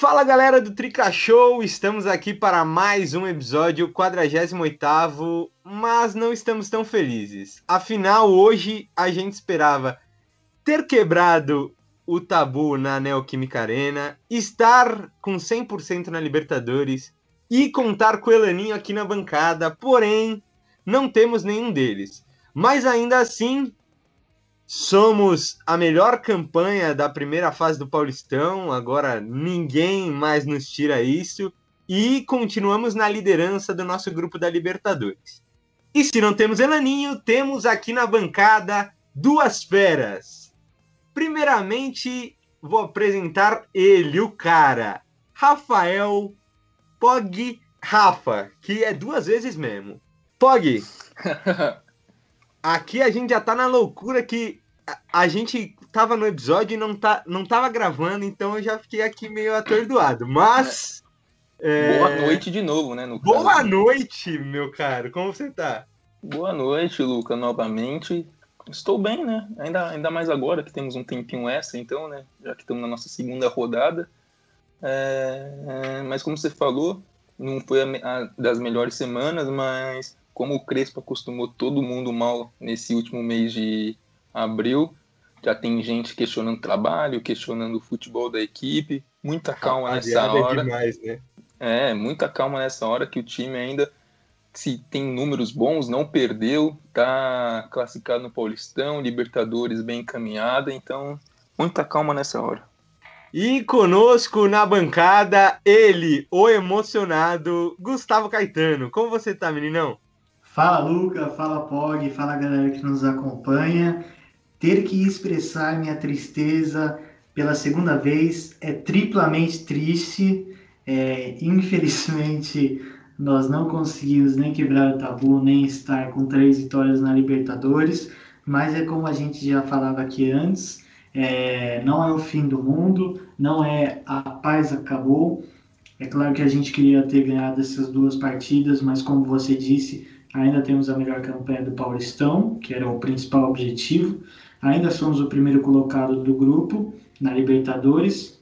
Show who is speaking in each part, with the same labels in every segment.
Speaker 1: Fala galera do Trica Show, estamos aqui para mais um episódio 48, mas não estamos tão felizes. Afinal, hoje a gente esperava ter quebrado o tabu na Neoquímica Arena, estar com 100% na Libertadores e contar com o Elaninho aqui na bancada, porém, não temos nenhum deles. Mas ainda assim, Somos a melhor campanha da primeira fase do Paulistão, agora ninguém mais nos tira isso. E continuamos na liderança do nosso grupo da Libertadores. E se não temos Elaninho, temos aqui na bancada duas feras. Primeiramente, vou apresentar ele, o cara, Rafael Pog Rafa, que é duas vezes mesmo. Pog, Aqui a gente já tá na loucura que a, a, gente tava no episódio e não, tá, não tava gravando, então eu já fiquei aqui meio atordoado. Mas.
Speaker 2: É... Boa noite de novo, né?
Speaker 1: Boa caso. noite, meu caro. Como você tá?
Speaker 2: Boa noite, Luca, novamente. Estou bem, né? Ainda, ainda mais agora que temos um tempinho extra, então, né? Já que estamos na nossa segunda rodada. É, é, mas como você falou, não foi a, a das melhores semanas, mas como o Crespo acostumou todo mundo mal nesse último mês de abril, já tem gente questionando o trabalho, questionando o futebol da equipe. Muita calma nessa é hora. É, demais, né? é, muita calma nessa hora que o time ainda, se tem números bons, não perdeu, tá classificado no Paulistão, Libertadores bem encaminhada, então muita calma nessa hora.
Speaker 1: E conosco na bancada, ele, o emocionado, Gustavo Caetano. Como você tá, meninão?
Speaker 3: Fala Luca, fala Pog, fala galera que nos acompanha. Ter que expressar minha tristeza pela segunda vez é triplamente triste. É, infelizmente, nós não conseguimos nem quebrar o tabu, nem estar com três vitórias na Libertadores. Mas é como a gente já falava aqui antes: é, não é o fim do mundo, não é a paz acabou. É claro que a gente queria ter ganhado essas duas partidas, mas como você disse, ainda temos a melhor campanha do Paulistão, que era o principal objetivo. Ainda somos o primeiro colocado do grupo na Libertadores,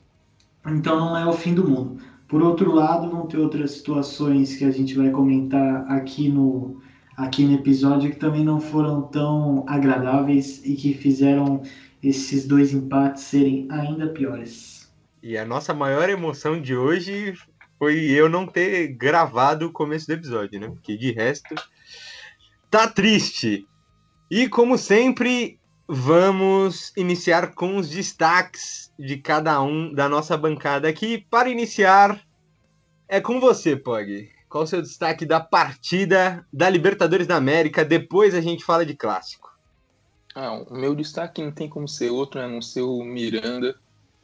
Speaker 3: então não é o fim do mundo. Por outro lado, vão ter outras situações que a gente vai comentar aqui no, aqui no episódio que também não foram tão agradáveis e que fizeram esses dois empates serem ainda piores.
Speaker 1: E a nossa maior emoção de hoje foi eu não ter gravado o começo do episódio, né? Porque de resto tá triste. E como sempre, vamos iniciar com os destaques de cada um da nossa bancada aqui. Para iniciar, é com você, Pog. Qual o seu destaque da partida da Libertadores da América? Depois a gente fala de clássico.
Speaker 2: Ah, o meu destaque não tem como ser outro, né? Não ser o Miranda,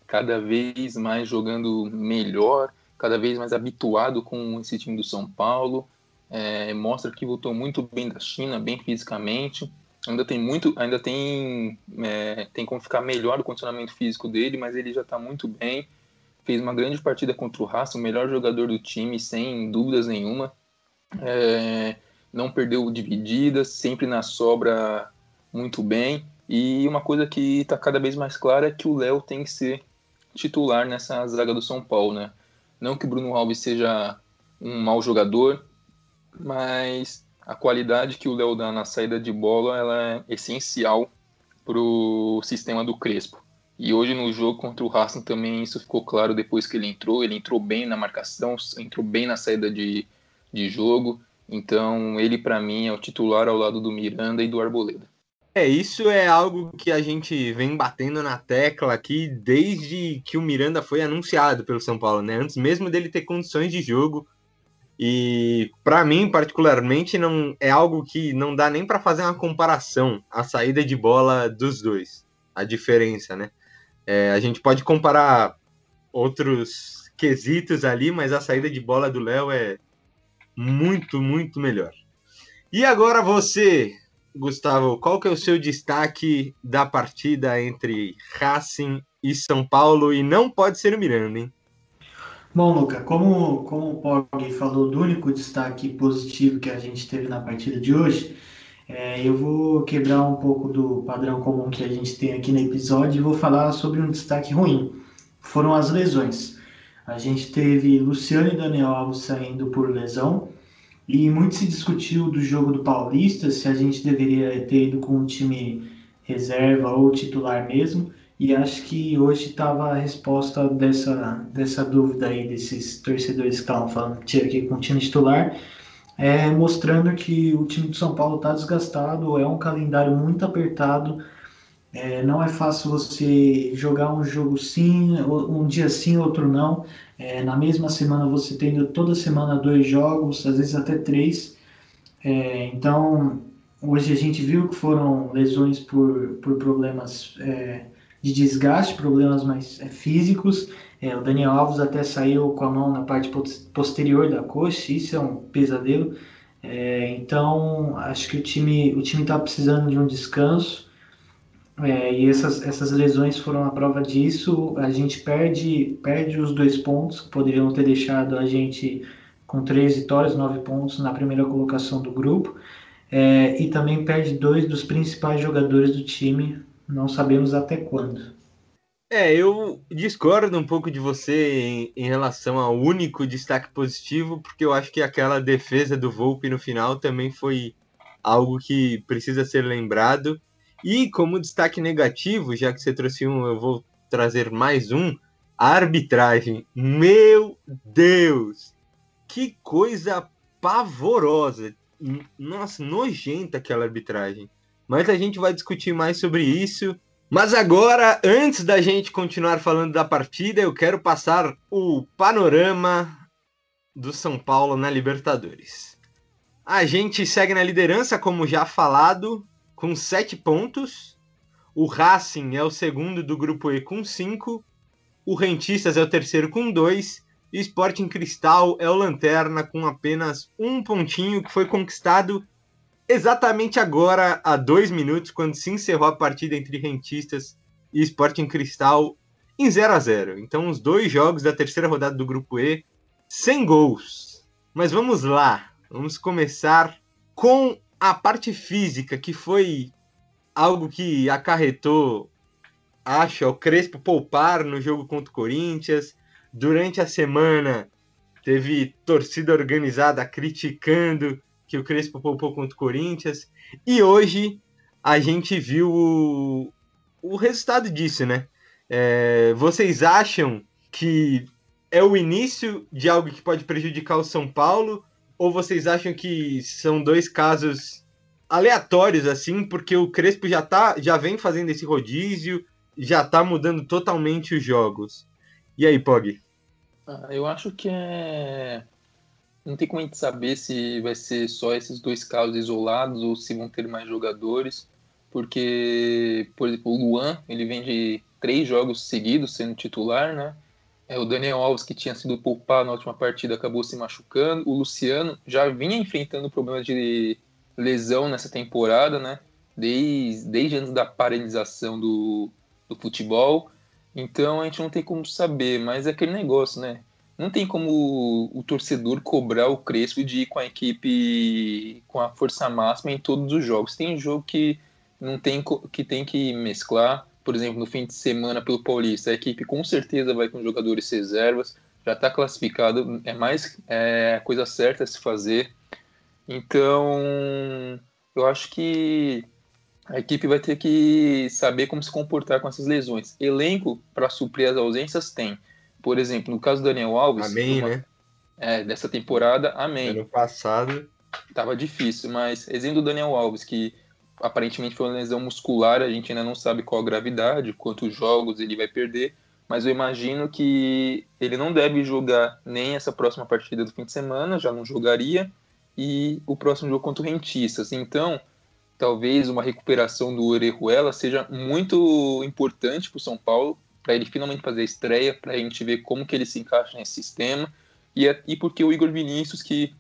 Speaker 2: cada vez mais jogando melhor, cada vez mais habituado com esse time do São Paulo. É, mostra que voltou muito bem da China, bem fisicamente. Ainda tem muito, ainda tem, é, tem como ficar melhor o condicionamento físico dele, mas ele já está muito bem. Fez uma grande partida contra o Racing, o melhor jogador do time, sem dúvidas nenhuma. É, não perdeu divididas, sempre na sobra muito bem. E uma coisa que está cada vez mais clara é que o Léo tem que ser titular nessa zaga do São Paulo, né? Não que o Bruno Alves seja um mau jogador, mas a qualidade que o Léo dá na saída de bola ela é essencial para o sistema do Crespo. E hoje no jogo contra o Racing também isso ficou claro depois que ele entrou. Ele entrou bem na marcação, entrou bem na saída de, de jogo. Então ele para mim é o titular ao lado do Miranda e do Arboleda.
Speaker 1: É, isso é algo que a gente vem batendo na tecla aqui desde que o Miranda foi anunciado pelo São Paulo, né? Antes mesmo dele ter condições de jogo. E para mim, particularmente, não é algo que não dá nem para fazer uma comparação a saída de bola dos dois, a diferença, né? É, a gente pode comparar outros quesitos ali, mas a saída de bola do Léo é muito, muito melhor. E agora você, Gustavo, qual que é o seu destaque da partida entre Racing e São Paulo? E não pode ser o Miranda, hein?
Speaker 3: Bom, Luca, como, como o Pog falou do único destaque positivo que a gente teve na partida de hoje, é, eu vou quebrar um pouco do padrão comum que a gente tem aqui no episódio e vou falar sobre um destaque ruim. Foram as lesões. A gente teve Luciano e Daniel Alves saindo por lesão, e muito se discutiu do jogo do Paulista, se a gente deveria ter ido com um time reserva ou titular mesmo. E acho que hoje estava a resposta dessa, dessa dúvida aí desses torcedores que estavam falando que tinha que com o time titular, é, mostrando que o time de São Paulo está desgastado, é um calendário muito apertado, é, não é fácil você jogar um jogo sim, um dia sim, outro não. É, na mesma semana você tendo toda semana dois jogos, às vezes até três. É, então, hoje a gente viu que foram lesões por, por problemas é, de desgaste, problemas mais é, físicos. É, o Daniel Alves até saiu com a mão na parte posterior da coxa, isso é um pesadelo. então, acho que o time o time está precisando de um descanso. É, e essas, essas lesões foram a prova disso. A gente perde, perde os dois pontos que poderiam ter deixado a gente com três vitórias, nove pontos na primeira colocação do grupo. É, e também perde dois dos principais jogadores do time, não sabemos até quando.
Speaker 1: É, eu discordo um pouco de você em, em, relação ao único destaque positivo, porque eu acho que aquela defesa do Volpe no final também foi algo que precisa ser lembrado. E como destaque negativo, já que você trouxe um, eu vou trazer mais um. A arbitragem. Meu Deus! Que coisa pavorosa. Nossa, nojenta aquela arbitragem. Mas a gente vai discutir mais sobre isso. Mas agora, antes da gente continuar falando da partida, eu quero passar o panorama do São Paulo na Libertadores. A gente segue na liderança, como já falado, com 7 pontos. O Racing é o segundo do grupo E com 5. O Rentistas é o terceiro com 2. E Sporting Cristal é o Lanterna com apenas um pontinho que foi conquistado exatamente agora, há dois minutos, quando se encerrou a partida entre Rentistas e Sporting Cristal em 0 a 0 Então, os dois jogos da terceira rodada do grupo E, sem gols. Mas vamos lá, vamos começar com a parte física, que foi algo que acarretou, acho, o Crespo poupar no jogo contra o Corinthians. Durante a semana, teve torcida organizada criticando que o Crespo poupou contra o Corinthians. E hoje a gente viu o, o resultado disso, né? É, vocês acham que é o início de algo que pode prejudicar o São Paulo? Ou vocês acham que são dois casos aleatórios, assim, porque o Crespo já, tá, já vem fazendo esse rodízio, já tá mudando totalmente os jogos. E aí, Pog?
Speaker 2: Ah, eu acho que é. Não tem como a gente saber se vai ser só esses dois casos isolados ou se vão ter mais jogadores, porque, por exemplo, o Luan, ele vem de três jogos seguidos sendo titular, né? É, o Daniel Alves, que tinha sido poupado na última partida, acabou se machucando. O Luciano já vinha enfrentando problemas de lesão nessa temporada, né? Desde, desde antes da paralisação do, do futebol. Então a gente não tem como saber, mas é aquele negócio, né? Não tem como o, torcedor cobrar o Crespo de ir com a equipe com a força máxima em todos os jogos. Tem jogo que não tem que tem que mesclar por exemplo, no fim de semana pelo Paulista, a equipe com certeza vai com jogadores reservas, já está classificado, é mais é, coisa certa a se fazer. Então, eu acho que a equipe vai ter que saber como se comportar com essas lesões. Elenco para suprir as ausências tem. Por exemplo, no caso do Daniel Alves,
Speaker 1: amém, uma, né?
Speaker 2: É, dessa temporada, amém.
Speaker 1: Ano passado
Speaker 2: tava difícil, mas exemplo do Daniel Alves que aparentemente foi uma lesão muscular, a gente ainda não sabe qual a gravidade, quantos jogos ele vai perder, mas eu imagino que ele não deve jogar nem essa próxima partida do fim de semana, já não jogaria, e o próximo jogo contra o Rentistas. Então, talvez uma recuperação do Orejuela seja muito importante para o São Paulo, para ele finalmente fazer a estreia, para a gente ver como que ele se encaixa nesse sistema, e, é, e porque o Igor Vinícius, que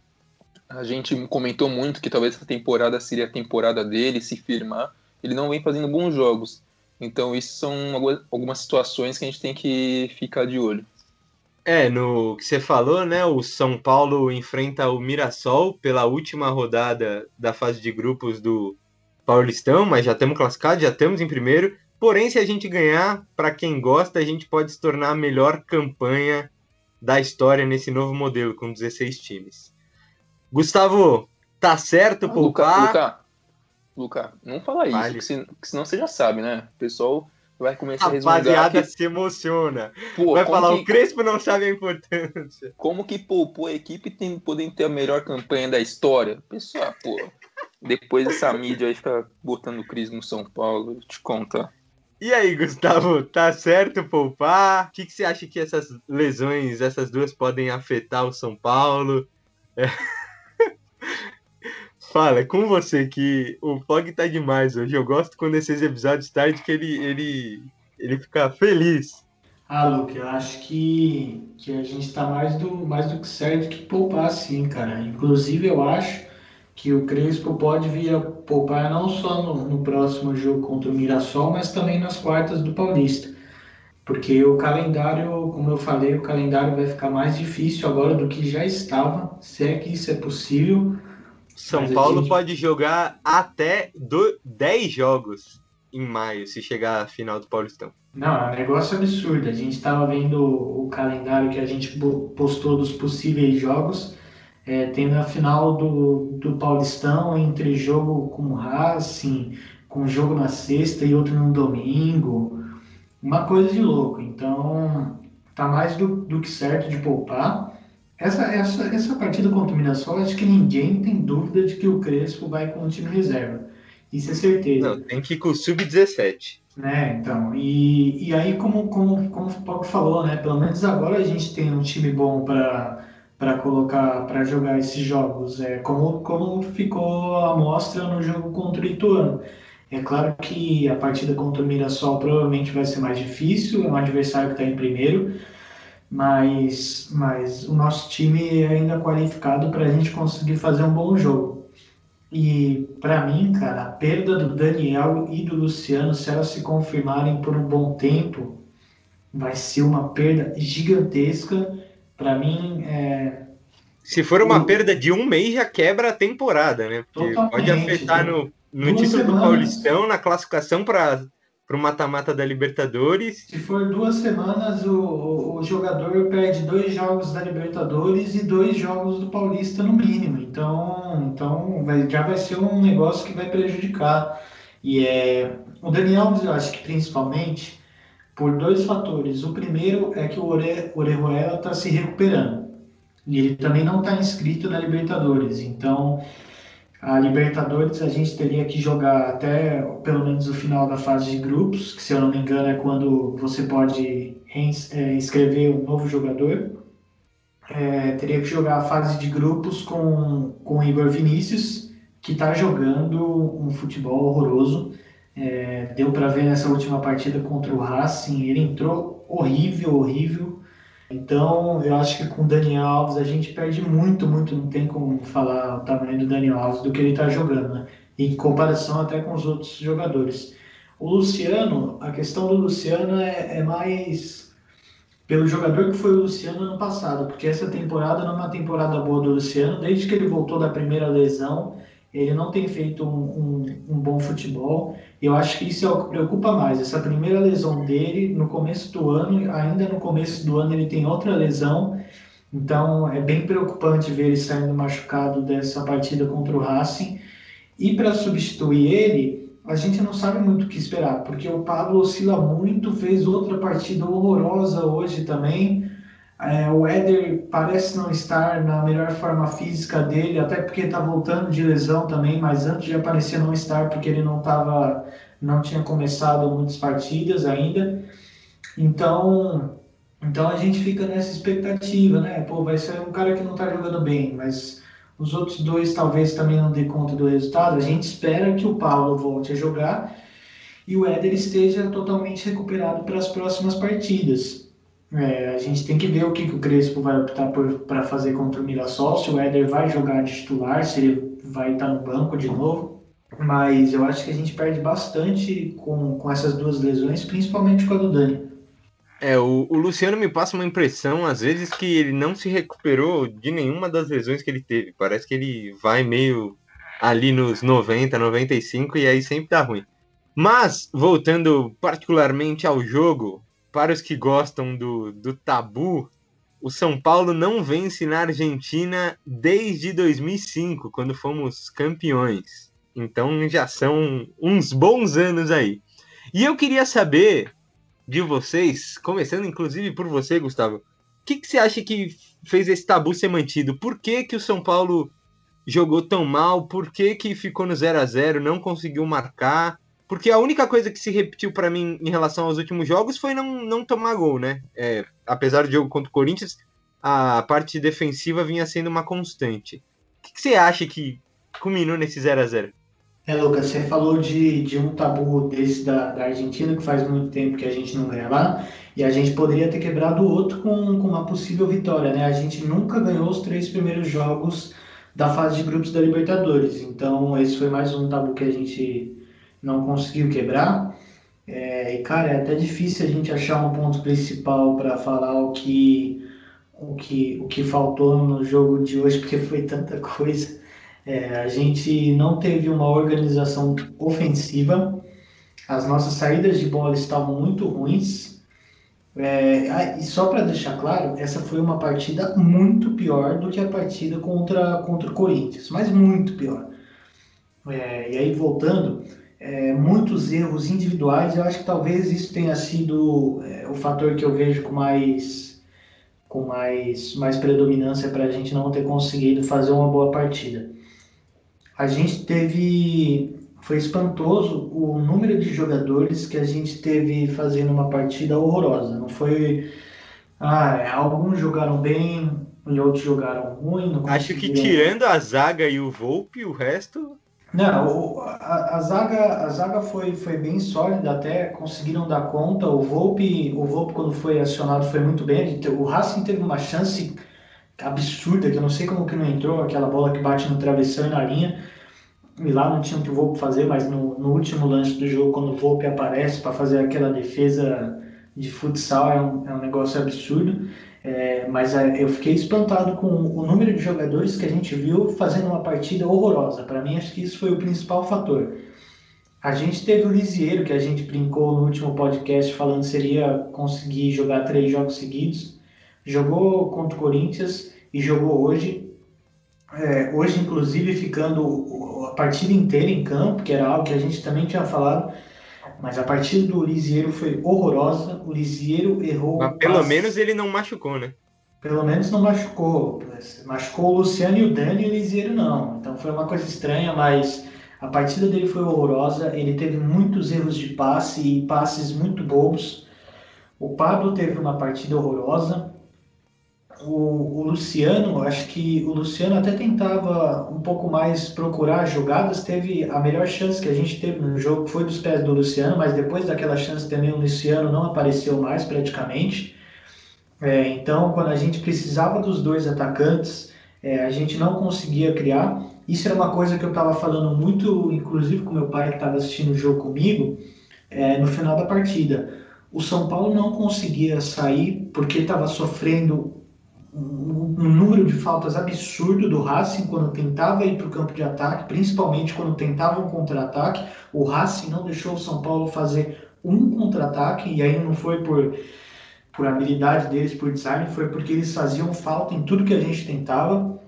Speaker 2: a gente comentou muito que talvez essa temporada seria a temporada dele se firmar. Ele não vem fazendo bons jogos. Então, isso são algumas situações que a gente tem que ficar de olho.
Speaker 1: É, no que você falou, né? O São Paulo enfrenta o Mirassol pela última rodada da fase de grupos do Paulistão, mas já estamos classificados, já estamos em primeiro. Porém, se a gente ganhar, para quem gosta, a gente pode se tornar a melhor campanha da história nesse novo modelo com 16 times. Gustavo, tá certo
Speaker 2: Ah,
Speaker 1: poupar?
Speaker 2: Luca, Luca, Luca, não fala isso,
Speaker 1: Vale.
Speaker 2: que, se- que senão você já sabe, né? O pessoal vai começar a resmungar
Speaker 1: Rapaziada
Speaker 2: que,
Speaker 1: se emociona.
Speaker 2: pô,
Speaker 1: Vai falar,
Speaker 2: que,
Speaker 1: o Crespo não sabe a importância.
Speaker 2: como que poupou a equipe tem podem ter a melhor campanha da história? Pessoal, pô, depois essa mídia aí fica botando crise no São Paulo, eu te contar.
Speaker 1: E aí, Gustavo, tá certo poupar? O que, que você acha que essas lesões, essas duas, podem afetar o São Paulo? É. Fala, é com você que o Fog tá demais hoje. Eu gosto quando esses episódios tarde que ele, ele, ele fica feliz.
Speaker 3: Ah, Luke, eu acho que, que a gente está mais do, mais do que certo que poupar sim, cara. Inclusive, eu acho que o Crespo pode vir a poupar não só no, no próximo jogo contra o Mirassol, mas também nas quartas do Paulista. Porque o calendário, como eu falei, o calendário vai ficar mais difícil agora do que já estava, se é que isso é possível.
Speaker 1: São
Speaker 3: Mas
Speaker 1: Paulo
Speaker 3: gente-
Speaker 1: pode jogar até do, 10 jogos em maio, se chegar à final do Paulistão.
Speaker 3: Não, é um negócio absurdo. A gente estava vendo o calendário que a gente postou dos possíveis jogos. É, tem a final do, do Paulistão entre jogo com o Racing, com jogo na sexta e outro no domingo. Uma coisa de louco. Então, tá mais do, do que certo de poupar. Essa, essa, essa partida contra o Mirassol, acho que ninguém tem dúvida de que o Crespo vai com o time reserva. Isso é certeza
Speaker 1: Não, tem que ir com o Sub-17.
Speaker 3: né, então, e, e aí como, como, como o Paulo falou, né, pelo menos agora a gente tem um time bom para para colocar, para jogar esses jogos, é como, como ficou a amostra no jogo contra o Ituano. É claro que a partida contra o Mirassol provavelmente vai ser mais difícil, é um adversário que está em primeiro, mas, mas o nosso time é ainda qualificado para a gente conseguir fazer um bom jogo. E para mim, cara, a perda do Daniel e do Luciano, se elas se confirmarem por um bom tempo, vai ser uma perda gigantesca. Para mim, é,
Speaker 1: Se for uma perda de um mês, já quebra a temporada, né? Porque pode afetar no, no
Speaker 3: Duas
Speaker 1: título do
Speaker 3: semanas.
Speaker 1: Paulistão, na classificação para o mata-mata da Libertadores.
Speaker 3: se for duas semanas, o, o, o jogador perde dois jogos da Libertadores e dois jogos do Paulista no mínimo. Então, então vai, já vai ser um negócio que vai prejudicar. E é, o Daniel, eu acho que principalmente por dois fatores. O primeiro é que o Ore, Orejuela está se recuperando. E ele também não está inscrito na Libertadores. Então, a Libertadores a gente teria que jogar até pelo menos o final da fase de grupos, que se eu não me engano é quando você pode é, inscrever um novo jogador. É, teria que jogar a fase de grupos com, com o Igor Vinícius, que está jogando um futebol horroroso. É, deu para ver nessa última partida contra o Racing, ele entrou horrível, horrível. Então, eu acho que com o Daniel Alves a gente perde muito, muito. Não tem como falar o tamanho do Daniel Alves do que ele está jogando, né? Em comparação até com os outros jogadores. O Luciano, a questão do Luciano é, é mais pelo jogador que foi o Luciano ano passado, porque essa temporada não é uma temporada boa do Luciano. Desde que ele voltou da primeira lesão, ele não tem feito um, um, um bom futebol. Eu acho que isso é o que preocupa mais. Essa primeira lesão dele, no começo do ano, ainda no começo do ano, ele tem outra lesão. Então é bem preocupante ver ele saindo machucado dessa partida contra o Racing. E para substituir ele, a gente não sabe muito o que esperar, porque o Pablo oscila muito, fez outra partida horrorosa hoje também. É, o Éder parece não estar na melhor forma física dele, até porque está voltando de lesão também, mas antes já parecia não estar porque ele não tava, não tinha começado muitas partidas ainda. Então, então a gente fica nessa expectativa, né? Pô, vai ser um cara que não está jogando bem, mas os outros dois talvez também não dê conta do resultado. A gente espera que o Paulo volte a jogar e o Éder esteja totalmente recuperado para as próximas partidas. É, a gente tem que ver o que, que o Crespo vai optar para fazer contra o Mirassol, se o Éder vai jogar de titular, se ele vai estar no banco de novo. Mas eu acho que a gente perde bastante com, com essas duas lesões, principalmente com a do Dani.
Speaker 1: É, o, o Luciano me passa uma impressão, às vezes, que ele não se recuperou de nenhuma das lesões que ele teve. Parece que ele vai meio ali nos 90, 95 e aí sempre tá ruim. Mas, voltando particularmente ao jogo, para os que gostam do, do tabu, o São Paulo não vence na Argentina desde 2005, quando fomos campeões. Então já são uns bons anos aí. E eu queria saber de vocês, começando inclusive por você, Gustavo, o que, que você acha que fez esse tabu ser mantido? Por que, que o São Paulo jogou tão mal? Por que, que ficou no 0 a 0 não conseguiu marcar? Porque a única coisa que se repetiu para mim em relação aos últimos jogos foi não, não tomar gol, né? É, apesar do jogo contra o Corinthians, a parte defensiva vinha sendo uma constante. O que, que você acha que culminou nesse 0 a 0
Speaker 3: É, Lucas, você falou de, de um tabu desse da, da Argentina, que faz muito tempo que a gente não ganha lá, e a gente poderia ter quebrado o outro com, com uma possível vitória, né? A gente nunca ganhou os três primeiros jogos da fase de grupos da Libertadores, então esse foi mais um tabu que a gente não conseguiu quebrar. É, e, cara, é até difícil a gente achar um ponto principal para falar o que, o, que, o que faltou no jogo de hoje, porque foi tanta coisa. É, a gente não teve uma organização ofensiva, as nossas saídas de bola estavam muito ruins. É, e só para deixar claro, essa foi uma partida muito pior do que a partida contra, contra o Corinthians, mas muito pior. É, e aí, voltando, é, muitos erros individuais. Eu acho que talvez isso tenha sido é, o fator que eu vejo com mais com mais, mais predominância para a gente não ter conseguido fazer uma boa partida. A gente teve foi espantoso o número de jogadores que a gente teve fazendo uma partida horrorosa. Não foi ah, alguns jogaram bem e outros jogaram ruim.
Speaker 1: Acho que tirando a zaga e o Volpe, o resto
Speaker 3: não, a, a, zaga, a zaga foi, foi bem sólida, até conseguiram dar conta. O Volpe, o Volpe quando foi acionado, foi muito bem. O Racing teve uma chance absurda, que eu não sei como que não entrou, aquela bola que bate no travessão e na linha. E lá não tinha o que o Volpe fazer, mas no, no último lance do jogo, quando o Volpe aparece para fazer aquela defesa de futsal, é um, é um negócio absurdo. É, mas é, eu fiquei espantado com o número de jogadores que a gente viu fazendo uma partida horrorosa. Para mim, acho que isso foi o principal fator. A gente teve o Lisieiro, que a gente brincou no último podcast falando seria conseguir jogar três jogos seguidos. Jogou contra o Corinthians e jogou hoje. É, hoje, inclusive, ficando a partida inteira em campo, que era algo que a gente também tinha falado mas a partida do Lisieiro foi horrorosa. O Lisieiro errou.
Speaker 1: Mas pelo passe. menos ele não machucou, né?
Speaker 3: Pelo menos não machucou. Machucou o Luciano e o Dani e o Lisieiro não. Então foi uma coisa estranha, mas a partida dele foi horrorosa. Ele teve muitos erros de passe e passes muito bobos. O Pablo teve uma partida horrorosa o, o, Luciano, acho que o Luciano até tentava um pouco mais procurar jogadas, teve a melhor chance que a gente teve no jogo foi dos pés do Luciano, mas depois daquela chance também o Luciano não apareceu mais praticamente. É, então, quando a gente precisava dos dois atacantes, é, a gente não conseguia criar. Isso era uma coisa que eu estava falando muito, inclusive com meu pai que estava assistindo o jogo comigo, é, no final da partida. O São Paulo não conseguia sair porque estava sofrendo um, número de faltas absurdo do Racing quando tentava ir para o campo de ataque, principalmente quando tentava um contra-ataque. O Racing não deixou o São Paulo fazer um contra-ataque, e aí não foi por, por habilidade deles, por design, foi porque eles faziam falta em tudo que a gente tentava.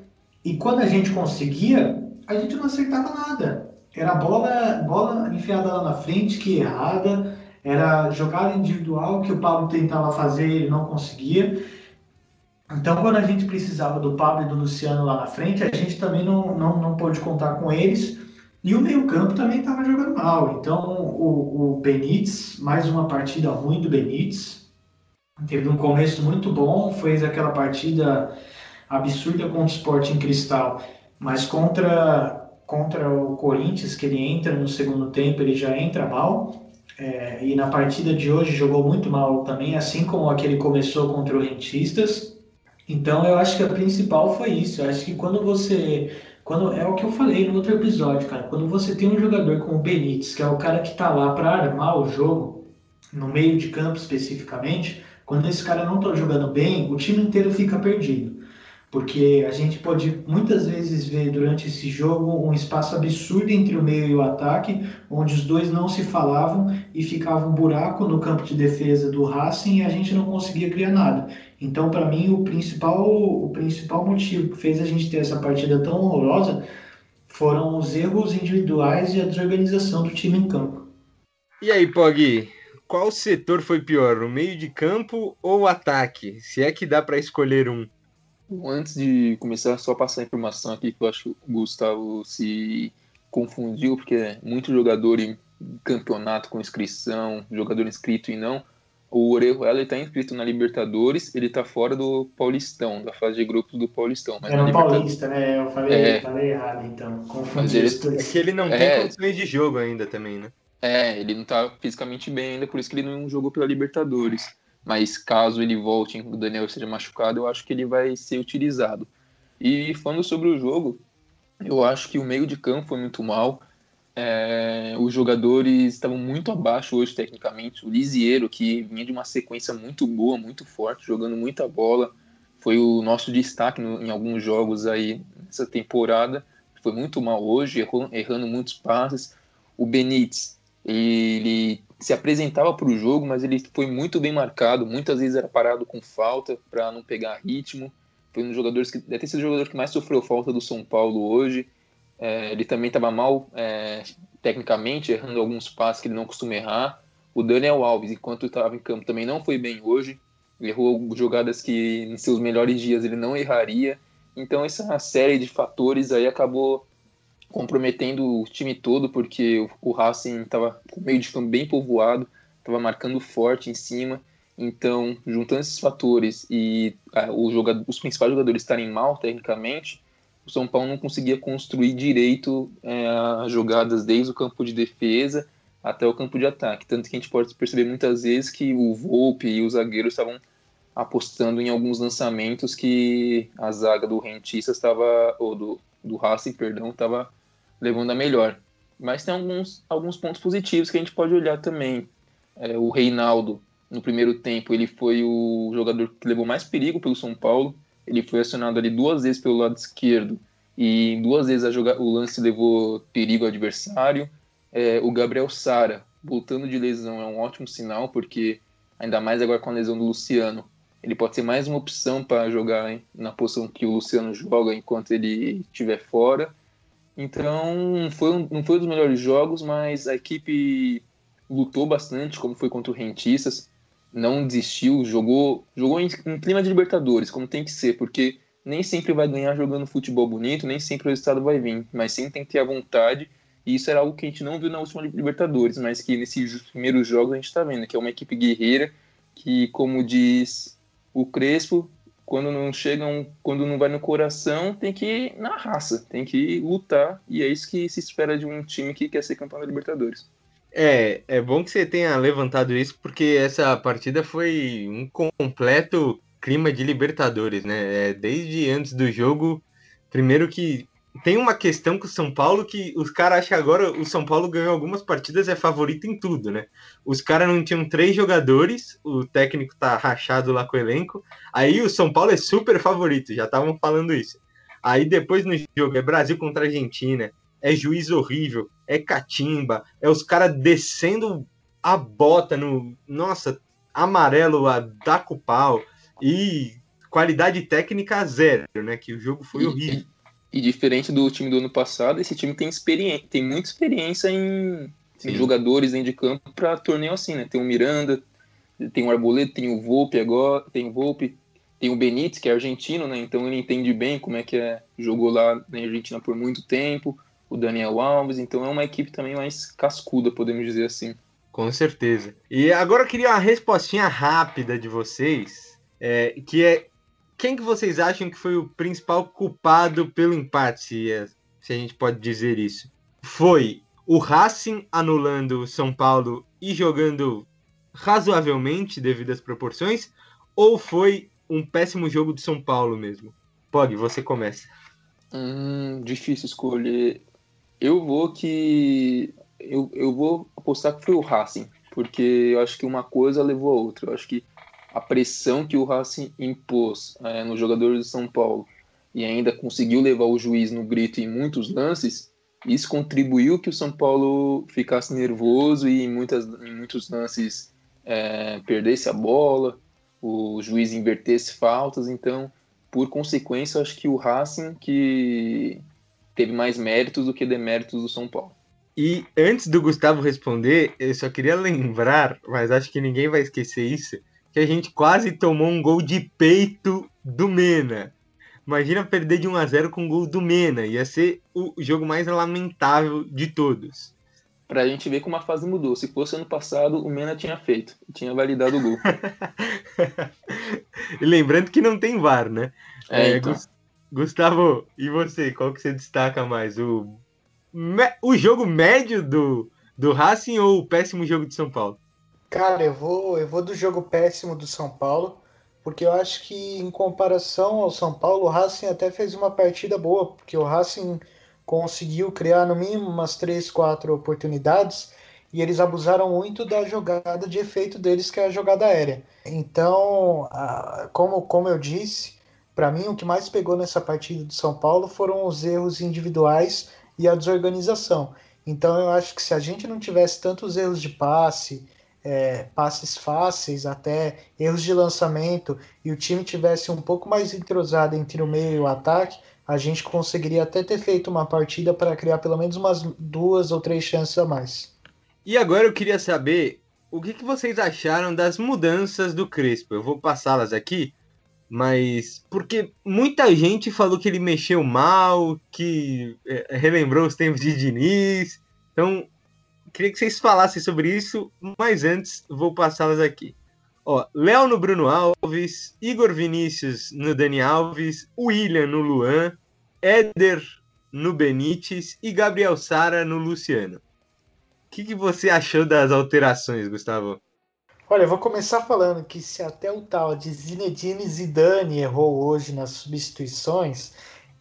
Speaker 3: E quando a gente conseguia, a gente não acertava nada. Era bola, bola enfiada lá na frente, que errada, era jogada individual que o Paulo tentava fazer, ele não conseguia. Então, quando a gente precisava do Pablo e do Luciano lá na frente, a gente também não, não, não pôde contar com eles. E o meio-campo também estava jogando mal. Então, o, o Benítez, mais uma partida ruim do Benítez. Teve um começo muito bom, fez aquela partida absurda contra o Sporting Cristal, mas contra, contra o Corinthians, que ele entra no segundo tempo, ele já entra mal. É, e na partida de hoje jogou muito mal também, assim como aquele começou contra o Rentistas. Então eu acho que a principal foi isso. Eu acho que quando você. Quando, é o que eu falei no outro episódio, cara. Quando você tem um jogador como o Benítez, que é o cara que tá lá para armar o jogo, no meio de campo especificamente, quando esse cara não tá jogando bem, o time inteiro fica perdido. Porque a gente pode muitas vezes ver durante esse jogo um espaço absurdo entre o meio e o ataque, onde os dois não se falavam e ficava um buraco no campo de defesa do Racing e a gente não conseguia criar nada. Então, para mim, o principal, o principal motivo que fez a gente ter essa partida tão horrorosa foram os erros individuais e a desorganização do time em campo.
Speaker 1: E aí, Pog, qual setor foi pior, o meio de campo ou o ataque? Se é que dá para escolher um.
Speaker 2: Antes de começar, só passar a informação aqui que eu acho que o Gustavo se confundiu, porque é muito jogador em campeonato com inscrição, jogador inscrito e não. O Orejuela está inscrito na Libertadores, ele está fora do Paulistão, da fase de grupos do Paulistão.
Speaker 3: Mas é no Paulista, né? Eu falei, é... falei errado, então. Confundi
Speaker 1: ele... É que ele não é... tem condições de jogo ainda também, né?
Speaker 2: É, ele não está fisicamente bem ainda, por isso que ele não jogou pela Libertadores mas caso ele volte, o Daniel esteja machucado, eu acho que ele vai ser utilizado. E falando sobre o jogo, eu acho que o meio de campo foi muito mal. É, os jogadores estavam muito abaixo hoje tecnicamente. O Lisiero, que vinha de uma sequência muito boa, muito forte, jogando muita bola, foi o nosso destaque no, em alguns jogos aí nessa temporada. Foi muito mal hoje, errou, errando muitos passes. O Benítez, ele se apresentava para o jogo, mas ele foi muito bem marcado. Muitas vezes era parado com falta para não pegar ritmo. Foi um dos jogadores que deve ter sido o jogador que mais sofreu falta do São Paulo hoje. É, ele também estava mal é, tecnicamente, errando alguns passes que ele não costuma errar. O Daniel Alves, enquanto estava em campo, também não foi bem hoje. errou jogadas que em seus melhores dias ele não erraria. Então essa série de fatores aí acabou comprometendo o time todo, porque o Racing estava com o meio de campo bem povoado, estava marcando forte em cima. Então, juntando esses fatores e ah, jogador, os principais jogadores estarem mal tecnicamente, o São Paulo não conseguia construir direito é, as jogadas desde o campo de defesa até o campo de ataque. Tanto que a gente pode perceber muitas vezes que o Volpe e os zagueiros estavam apostando em alguns lançamentos que a zaga do Rentista estava, ou do, do Racing, perdão, estava levando a melhor. Mas tem alguns, alguns pontos positivos que a gente pode olhar também. É, o Reinaldo, no primeiro tempo, ele foi o jogador que levou mais perigo pelo São Paulo. Ele foi acionado ali duas vezes pelo lado esquerdo e duas vezes o lance levou perigo ao adversário. É, o Gabriel Sara, voltando de lesão, é um ótimo sinal, porque ainda mais agora com a lesão do Luciano, ele pode ser mais uma opção para jogar hein, na posição que o Luciano joga enquanto ele estiver fora. Então, foi um, não foi um dos melhores jogos, mas a equipe lutou bastante, como foi contra o Rentistas, não desistiu, jogou, jogou em, em clima de Libertadores, como tem que ser, porque nem sempre vai ganhar jogando futebol bonito, nem sempre o resultado vai vir, mas sim tem que ter a vontade, e isso era algo que a gente não viu na última Libertadores, mas que nesses primeiros jogos a gente está vendo, que é uma equipe guerreira, que, como diz o Crespo, quando não chegam, quando não vai no coração, tem que ir na raça, tem que lutar, e é isso que se espera de um time que quer ser campeão da Libertadores.
Speaker 1: É, é bom que você tenha levantado isso, porque essa partida foi um completo clima de Libertadores, né? É, desde antes do jogo, primeiro que tem uma questão com o São Paulo que os caras acham que agora o São Paulo ganhou algumas partidas, é favorito em tudo, né? Os caras não tinham três jogadores, o técnico tá rachado lá com o elenco. Aí o São Paulo é super favorito, já estavam falando isso. Aí depois no jogo é Brasil contra Argentina, é juiz horrível, é catimba, é os caras descendo a bota no. Nossa, amarelo a dar com pau. E qualidade técnica zero, né? Que o jogo foi horrível.
Speaker 2: E diferente do time do ano passado, esse time tem experiência, tem muita experiência em, em jogadores dentro de campo para torneio assim, né? Tem o Miranda, tem o Arboleda, tem o Volpe agora, tem o Volpe, tem o Benítez, que é argentino, né? Então ele entende bem como é que é, jogou lá na Argentina por muito tempo, o Daniel Alves, então é uma equipe também mais cascuda, podemos dizer assim.
Speaker 1: Com certeza. E agora eu queria uma respostinha rápida de vocês, é, que é quem que vocês acham que foi o principal culpado pelo empate, se, é, se a gente pode dizer isso? Foi o Racing anulando o São Paulo e jogando razoavelmente devido às proporções, ou foi um péssimo jogo do São Paulo mesmo? Pog, você começa.
Speaker 2: Hum, difícil escolher. Eu vou que. Eu, eu vou apostar que foi o Racing, porque eu acho que uma coisa levou a outra. Eu acho que a pressão que o Racing impôs é, nos jogadores de São Paulo, e ainda conseguiu levar o juiz no grito em muitos lances, isso contribuiu que o São Paulo ficasse nervoso e em, muitas, em muitos lances é, perdesse a bola, o juiz invertesse faltas. Então, por consequência, acho que o Racing que teve mais méritos do que deméritos do São Paulo.
Speaker 1: E antes do Gustavo responder, eu só queria lembrar, mas acho que ninguém vai esquecer isso, que a gente quase tomou um gol de peito do Mena. Imagina perder de 1 a 0 com o gol do Mena. Ia ser o jogo mais lamentável de todos.
Speaker 2: Pra gente ver como a fase mudou. Se fosse ano passado, o Mena tinha feito. Tinha validado o gol.
Speaker 1: e lembrando que não tem VAR, né?
Speaker 2: É, é então.
Speaker 1: Gustavo, e você? Qual que você destaca mais? O, o jogo médio do, do Racing ou o péssimo jogo de São Paulo?
Speaker 3: Cara, eu vou, eu vou do jogo péssimo do São Paulo porque eu acho que em comparação ao São Paulo, o Racing até fez uma partida boa, porque o Racing conseguiu criar no mínimo umas 3, 4 oportunidades e eles abusaram muito da jogada de efeito deles, que é a jogada aérea. Então, como, como eu disse, para mim o que mais pegou nessa partida do São Paulo foram os erros individuais e a desorganização. Então eu acho que se a gente não tivesse tantos erros de passe, é, passes fáceis, até erros de lançamento, e o time tivesse um pouco mais entrosado entre o meio e o ataque, a gente conseguiria até ter feito uma partida para criar pelo menos umas duas ou três chances a mais.
Speaker 1: E agora eu queria saber o que, que vocês acharam das mudanças do Crespo. Eu vou passá-las aqui, mas porque muita gente falou que ele mexeu mal, que é, relembrou os tempos de Diniz. Então, queria que vocês falassem sobre isso, mas antes vou passá-las aqui. Ó, Léo no Bruno Alves, Igor Vinícius no Dani Alves, William no Luan, Éder no Benítez e Gabriel Sara no Luciano. O que, que você achou das alterações, Gustavo?
Speaker 3: Olha, eu vou começar falando que se até o tal de Zinedine Zidane errou hoje nas substituições,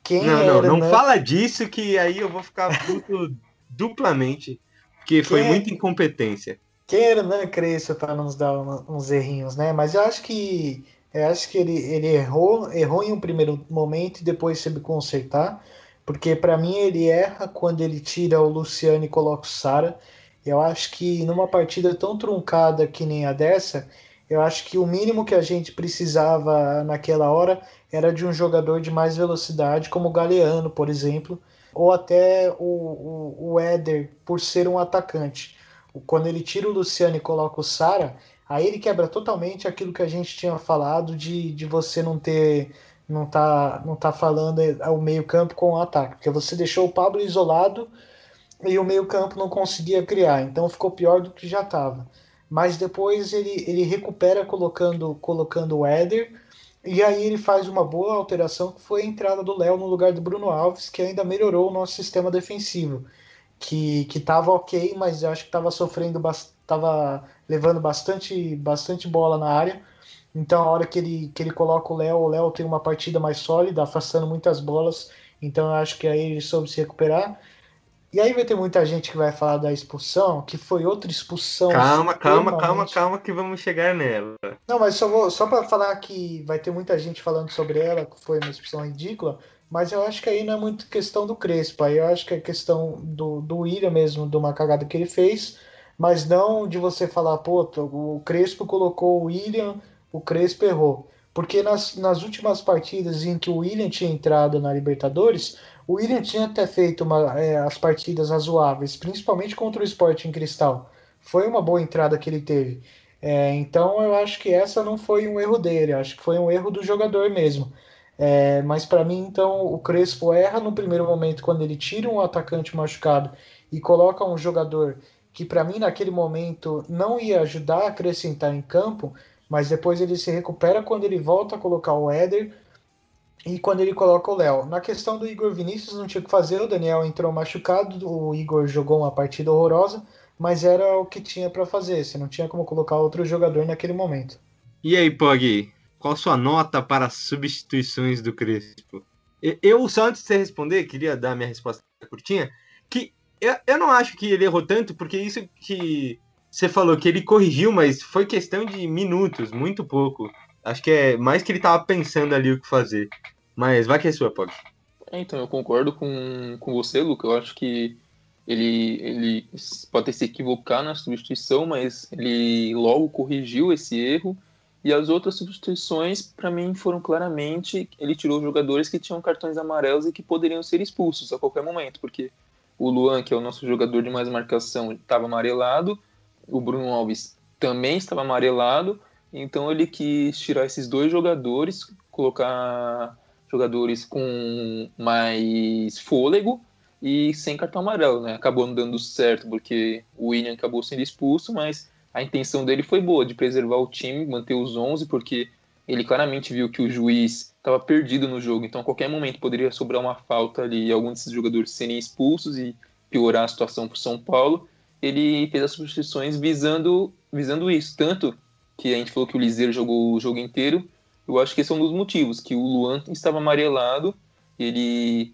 Speaker 3: quem
Speaker 1: não, era... Não, não fala disso que aí eu vou ficar puto duplamente. Que foi Quem... muita incompetência.
Speaker 3: Quem era Hernan Crespo para nos dar uns errinhos, né? Mas eu acho que eu acho que ele, ele errou, errou em um primeiro momento e depois soube consertar, porque para mim ele erra quando ele tira o Luciano e coloca o Sara. Eu acho que numa partida tão truncada que nem a dessa, eu acho que o mínimo que a gente precisava naquela hora era de um jogador de mais velocidade, como o Galeano, por exemplo, ou até o, o, o Éder por ser um atacante. Quando ele tira o Luciano e coloca o Sara, aí ele quebra totalmente aquilo que a gente tinha falado de, de você não ter não tá não tá falando o meio-campo com o ataque, porque você deixou o Pablo isolado e o meio-campo não conseguia criar, então ficou pior do que já estava. Mas depois ele, ele recupera colocando colocando o Éder e aí ele faz uma boa alteração que foi a entrada do Léo no lugar do Bruno Alves, que ainda melhorou o nosso sistema defensivo, que que estava ok, mas acho que estava sofrendo, estava levando bastante bastante bola na área. Então a hora que ele que ele coloca o Léo, o Léo tem uma partida mais sólida, afastando muitas bolas. Então eu acho que aí ele soube se recuperar. E aí vai ter muita gente que vai falar da expulsão, que foi outra expulsão.
Speaker 1: Calma, calma, calma, calma, que vamos chegar nela.
Speaker 3: Não, mas só, vou, só para falar que vai ter muita gente falando sobre ela, que foi uma expulsão ridícula, mas eu acho que aí não é muito questão do Crespo, aí eu acho que é questão do, do William mesmo, de uma cagada que ele fez, mas não de você falar, pô, o Crespo colocou o William, o Crespo errou. Porque nas, nas últimas partidas em que o William tinha entrado na Libertadores, o William tinha até feito uma, é, as partidas razoáveis, principalmente contra o Sporting Cristal. Foi uma boa entrada que ele teve. É, então eu acho que essa não foi um erro dele, acho que foi um erro do jogador mesmo. É, mas para mim, então, o Crespo erra no primeiro momento quando ele tira um atacante machucado e coloca um jogador que, para mim, naquele momento não ia ajudar a acrescentar em campo, mas depois ele se recupera quando ele volta a colocar o Éder e quando ele coloca o Léo. Na questão do Igor Vinícius, não tinha o que fazer, o Daniel entrou machucado, o Igor jogou uma partida horrorosa, mas era o que tinha para fazer, você não tinha como colocar outro jogador naquele momento.
Speaker 1: E aí, Pog, qual sua nota para as substituições do Crespo? Eu, só antes de você responder, queria dar minha resposta curtinha, que eu, eu não acho que ele errou tanto, porque isso que você falou que ele corrigiu, mas foi questão de minutos, muito pouco. Acho que é mais que ele tava pensando ali o que fazer. Mas vai que é sua, Pog.
Speaker 2: É, então, eu concordo com, com você, Luca. Eu acho que ele, ele pode se equivocar na substituição, mas ele logo corrigiu esse erro. E as outras substituições, para mim, foram claramente. Ele tirou jogadores que tinham cartões amarelos e que poderiam ser expulsos a qualquer momento, porque o Luan, que é o nosso jogador de mais marcação, estava amarelado, o Bruno Alves também estava amarelado, então ele quis tirar esses dois jogadores, colocar jogadores com mais fôlego e sem cartão amarelo, né? Acabou não dando certo porque o William acabou sendo expulso, mas a intenção dele foi boa, de preservar o time, manter os 11, porque ele claramente viu que o juiz estava perdido no jogo, então a qualquer momento poderia sobrar uma falta ali e alguns desses jogadores serem expulsos e piorar a situação para o São Paulo. Ele fez as substituições visando, visando isso, tanto que a gente falou que o Liseiro jogou o jogo inteiro, eu acho que esse é um dos motivos, que o Luan estava amarelado, ele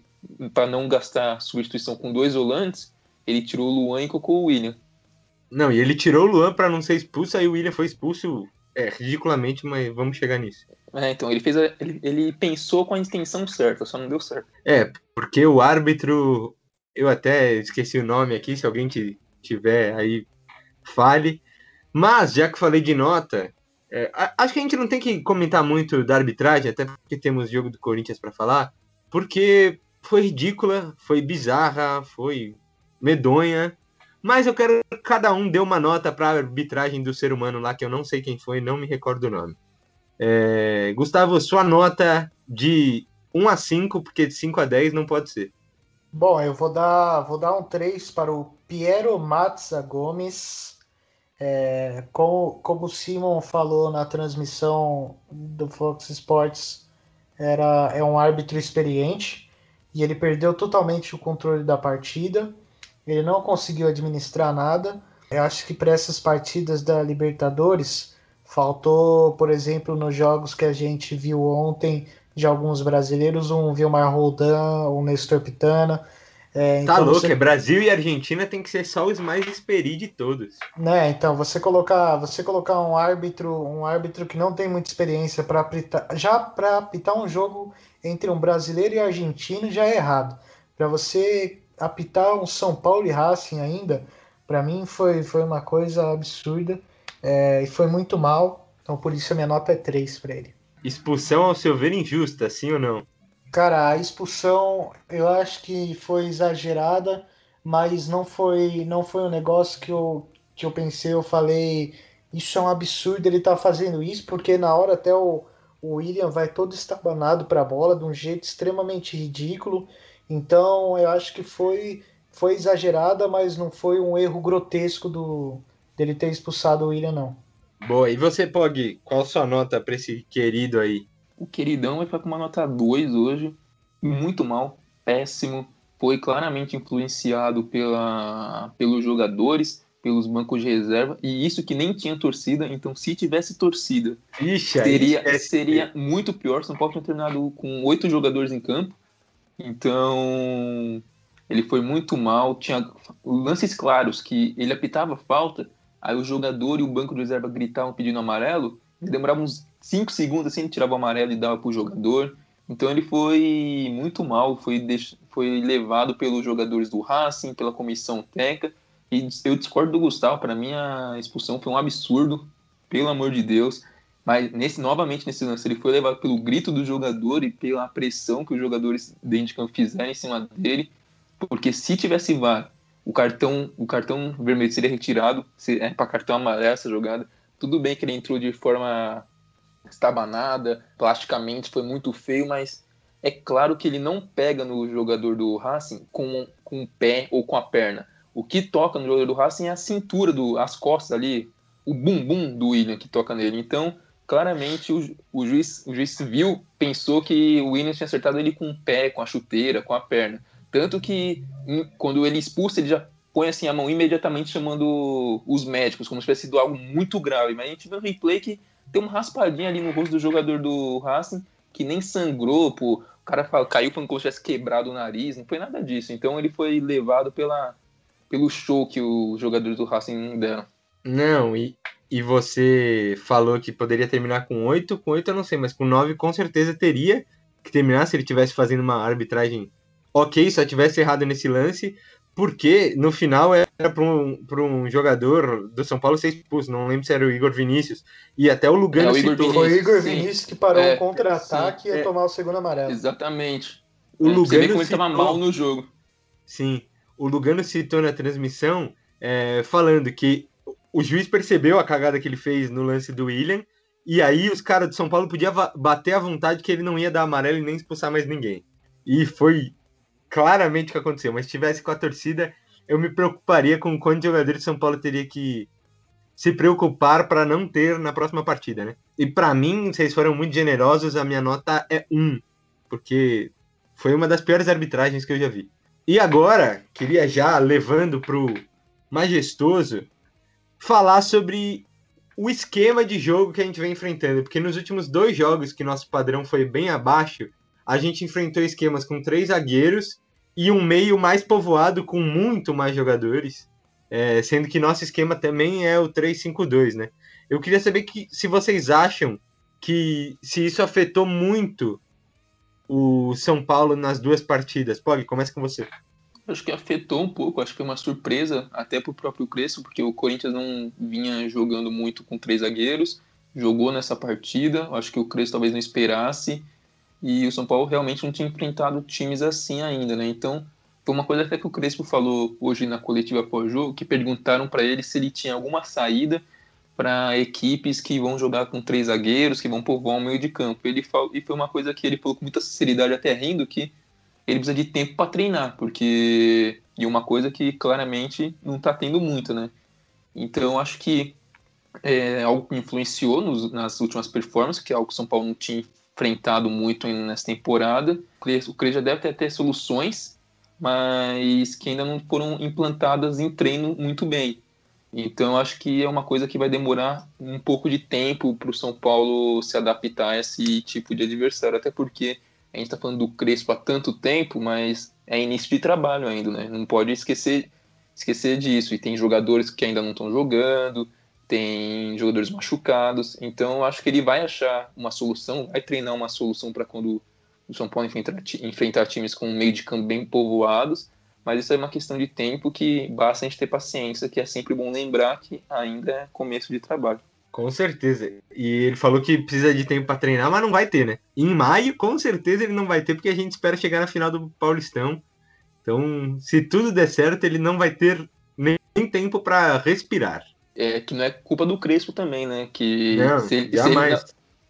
Speaker 2: para não gastar substituição com dois volantes, ele tirou o Luan e colocou o William.
Speaker 1: Não, e ele tirou o Luan para não ser expulso, aí o William foi expulso é, ridiculamente, mas vamos chegar nisso.
Speaker 2: É, então, ele fez a, ele, ele pensou com a intenção certa, só não deu certo.
Speaker 1: É, porque o árbitro, eu até esqueci o nome aqui, se alguém tiver aí, fale. Mas, já que falei de nota, é, acho que a gente não tem que comentar muito da arbitragem, até porque temos jogo do Corinthians para falar, porque foi ridícula, foi bizarra, foi medonha. Mas eu quero que cada um dê uma nota para a arbitragem do ser humano lá, que eu não sei quem foi, não me recordo o nome. É, Gustavo, sua nota de 1 a 5, porque de 5 a 10 não pode ser.
Speaker 3: Bom, eu vou dar, vou dar um 3 para o Piero Matza Gomes. É, como, como o Simon falou na transmissão do Fox Sports, era, é um árbitro experiente e ele perdeu totalmente o controle da partida. Ele não conseguiu administrar nada. Eu acho que para essas partidas da Libertadores faltou, por exemplo, nos jogos que a gente viu ontem de alguns brasileiros, um Vilmar Roldan, um Nestor Pitana.
Speaker 1: É, tá então louco, você... é Brasil e Argentina tem que ser só os mais experi de todos.
Speaker 3: Né, então você colocar, você colocar um árbitro, um árbitro que não tem muita experiência para apitar, já para apitar um jogo entre um brasileiro e argentino já é errado. Para você apitar um São Paulo e Racing ainda, para mim foi, foi uma coisa absurda é, e foi muito mal. Então por isso a minha nota é 3 para ele.
Speaker 1: Expulsão ao seu ver injusta, sim ou não?
Speaker 3: Cara, a expulsão eu acho que foi exagerada, mas não foi não foi um negócio que eu, que eu pensei, eu falei, isso é um absurdo ele tá fazendo isso, porque na hora até o o William vai todo estabanado para a bola de um jeito extremamente ridículo. Então eu acho que foi foi exagerada, mas não foi um erro grotesco do dele ter expulsado o William não.
Speaker 1: Boa, e você, Pog, qual sua nota para esse querido aí?
Speaker 2: O queridão vai ficar com uma nota 2 hoje, muito mal, péssimo, foi claramente influenciado pela, pelos jogadores, pelos bancos de reserva, e isso que nem tinha torcida, então se tivesse torcida,
Speaker 1: Ixi,
Speaker 2: seria, é... seria muito pior. São Paulo tinha terminado com oito jogadores em campo, então ele foi muito mal. Tinha lances claros que ele apitava falta, aí o jogador e o banco de reserva gritavam pedindo amarelo, e demorava uns cinco segundos assim, ele tirava o amarelo e dava para o jogador. Então ele foi muito mal, foi, foi levado pelos jogadores do Racing, pela comissão técnica, e eu discordo do Gustavo, para mim a expulsão foi um absurdo, pelo amor de Deus. Mas nesse, novamente nesse lance, ele foi levado pelo grito do jogador e pela pressão que os jogadores dentro de campo fizeram em cima dele. Porque se tivesse VAR, o cartão, o cartão vermelho seria retirado, é para cartão amarelo essa jogada. Tudo bem que ele entrou de forma estabanada, plasticamente foi muito feio, mas é claro que ele não pega no jogador do Racing com, com o pé ou com a perna. O que toca no jogador do Racing é a cintura, do, as costas ali, o bumbum do William que toca nele. Então, claramente, o, o, juiz, o juiz viu, pensou que o William tinha acertado ele com o pé, com a chuteira, com a perna. Tanto que quando ele expulsa, ele já põe assim a mão imediatamente chamando os médicos, como se tivesse sido algo muito grave. Mas a gente vê um replay que tem uma raspadinha ali no rosto do jogador do Racing que nem sangrou, pô. o cara caiu como se tivesse quebrado o nariz, não foi nada disso. Então ele foi levado pela, pelo show que os jogadores do Racing deram.
Speaker 1: Não, e, e você falou que poderia terminar com 8, com 8 eu não sei, mas com 9 com certeza teria. que terminasse, ele tivesse fazendo uma arbitragem ok, só tivesse errado nesse lance, porque no final era para um, um jogador do São Paulo ser expulso, não lembro se era o Igor Vinícius, e até o Lugano é, o
Speaker 3: Igor citou. Foi o Igor Vinícius que parou é, o contra-ataque e ia é, tomar o segundo amarelo.
Speaker 2: Exatamente. O é, Lugano você vê como citou, ele estava mal no jogo.
Speaker 1: Sim, o Lugano citou na transmissão é, falando que o juiz percebeu a cagada que ele fez no lance do William, e aí os caras do São Paulo podiam bater à vontade que ele não ia dar amarelo e nem expulsar mais ninguém. E foi claramente o que aconteceu. Mas se tivesse com a torcida, eu me preocuparia com quantos jogadores São Paulo teria que se preocupar para não ter na próxima partida, né? E para mim, vocês foram muito generosos, a minha nota é 1, porque foi uma das piores arbitragens que eu já vi. E agora, queria já levando pro majestoso falar sobre o esquema de jogo que a gente vem enfrentando, porque nos últimos dois jogos que nosso padrão foi bem abaixo, a gente enfrentou esquemas com três zagueiros e um meio mais povoado com muito mais jogadores, é, sendo que nosso esquema também é o 3-5-2, né? Eu queria saber que, se vocês acham que se isso afetou muito o São Paulo nas duas partidas. Pog, começa com você.
Speaker 2: Acho que afetou um pouco, acho que foi uma surpresa até para o próprio Crespo, porque o Corinthians não vinha jogando muito com três zagueiros, jogou nessa partida, acho que o Crespo talvez não esperasse, e o São Paulo realmente não tinha enfrentado times assim ainda, né? Então, foi uma coisa até que o Crespo falou hoje na coletiva pós-jogo, que perguntaram para ele se ele tinha alguma saída para equipes que vão jogar com três zagueiros, que vão povoar o meio de campo. Ele falou, e foi uma coisa que ele falou com muita sinceridade, até rindo, que ele precisa de tempo para treinar, porque e uma coisa que claramente não está tendo muito, né? Então, acho que é algo que influenciou nos, nas últimas performances, que é algo que o São Paulo não tinha enfrentado muito nessa temporada. O Cres já deve ter, ter soluções, mas que ainda não foram implantadas em treino muito bem. Então acho que é uma coisa que vai demorar um pouco de tempo para o São Paulo se adaptar a esse tipo de adversário, até porque a gente está falando do Crespo há tanto tempo, mas é início de trabalho ainda, né? Não pode esquecer, esquecer disso. E tem jogadores que ainda não estão jogando, tem jogadores machucados, então eu acho que ele vai achar uma solução, vai treinar uma solução para quando o São Paulo enfrentar, enfrentar times com meio de campo bem povoados, mas isso é uma questão de tempo que basta a gente ter paciência, que é sempre bom lembrar que ainda é começo de trabalho.
Speaker 1: Com certeza. E ele falou que precisa de tempo para treinar, mas não vai ter, né? Em maio, com certeza ele não vai ter, porque a gente espera chegar na final do Paulistão. Então, se tudo der certo, ele não vai ter nem tempo para respirar
Speaker 2: é, que não é culpa do Crespo também, né? Que, não, se, ele, se, ele,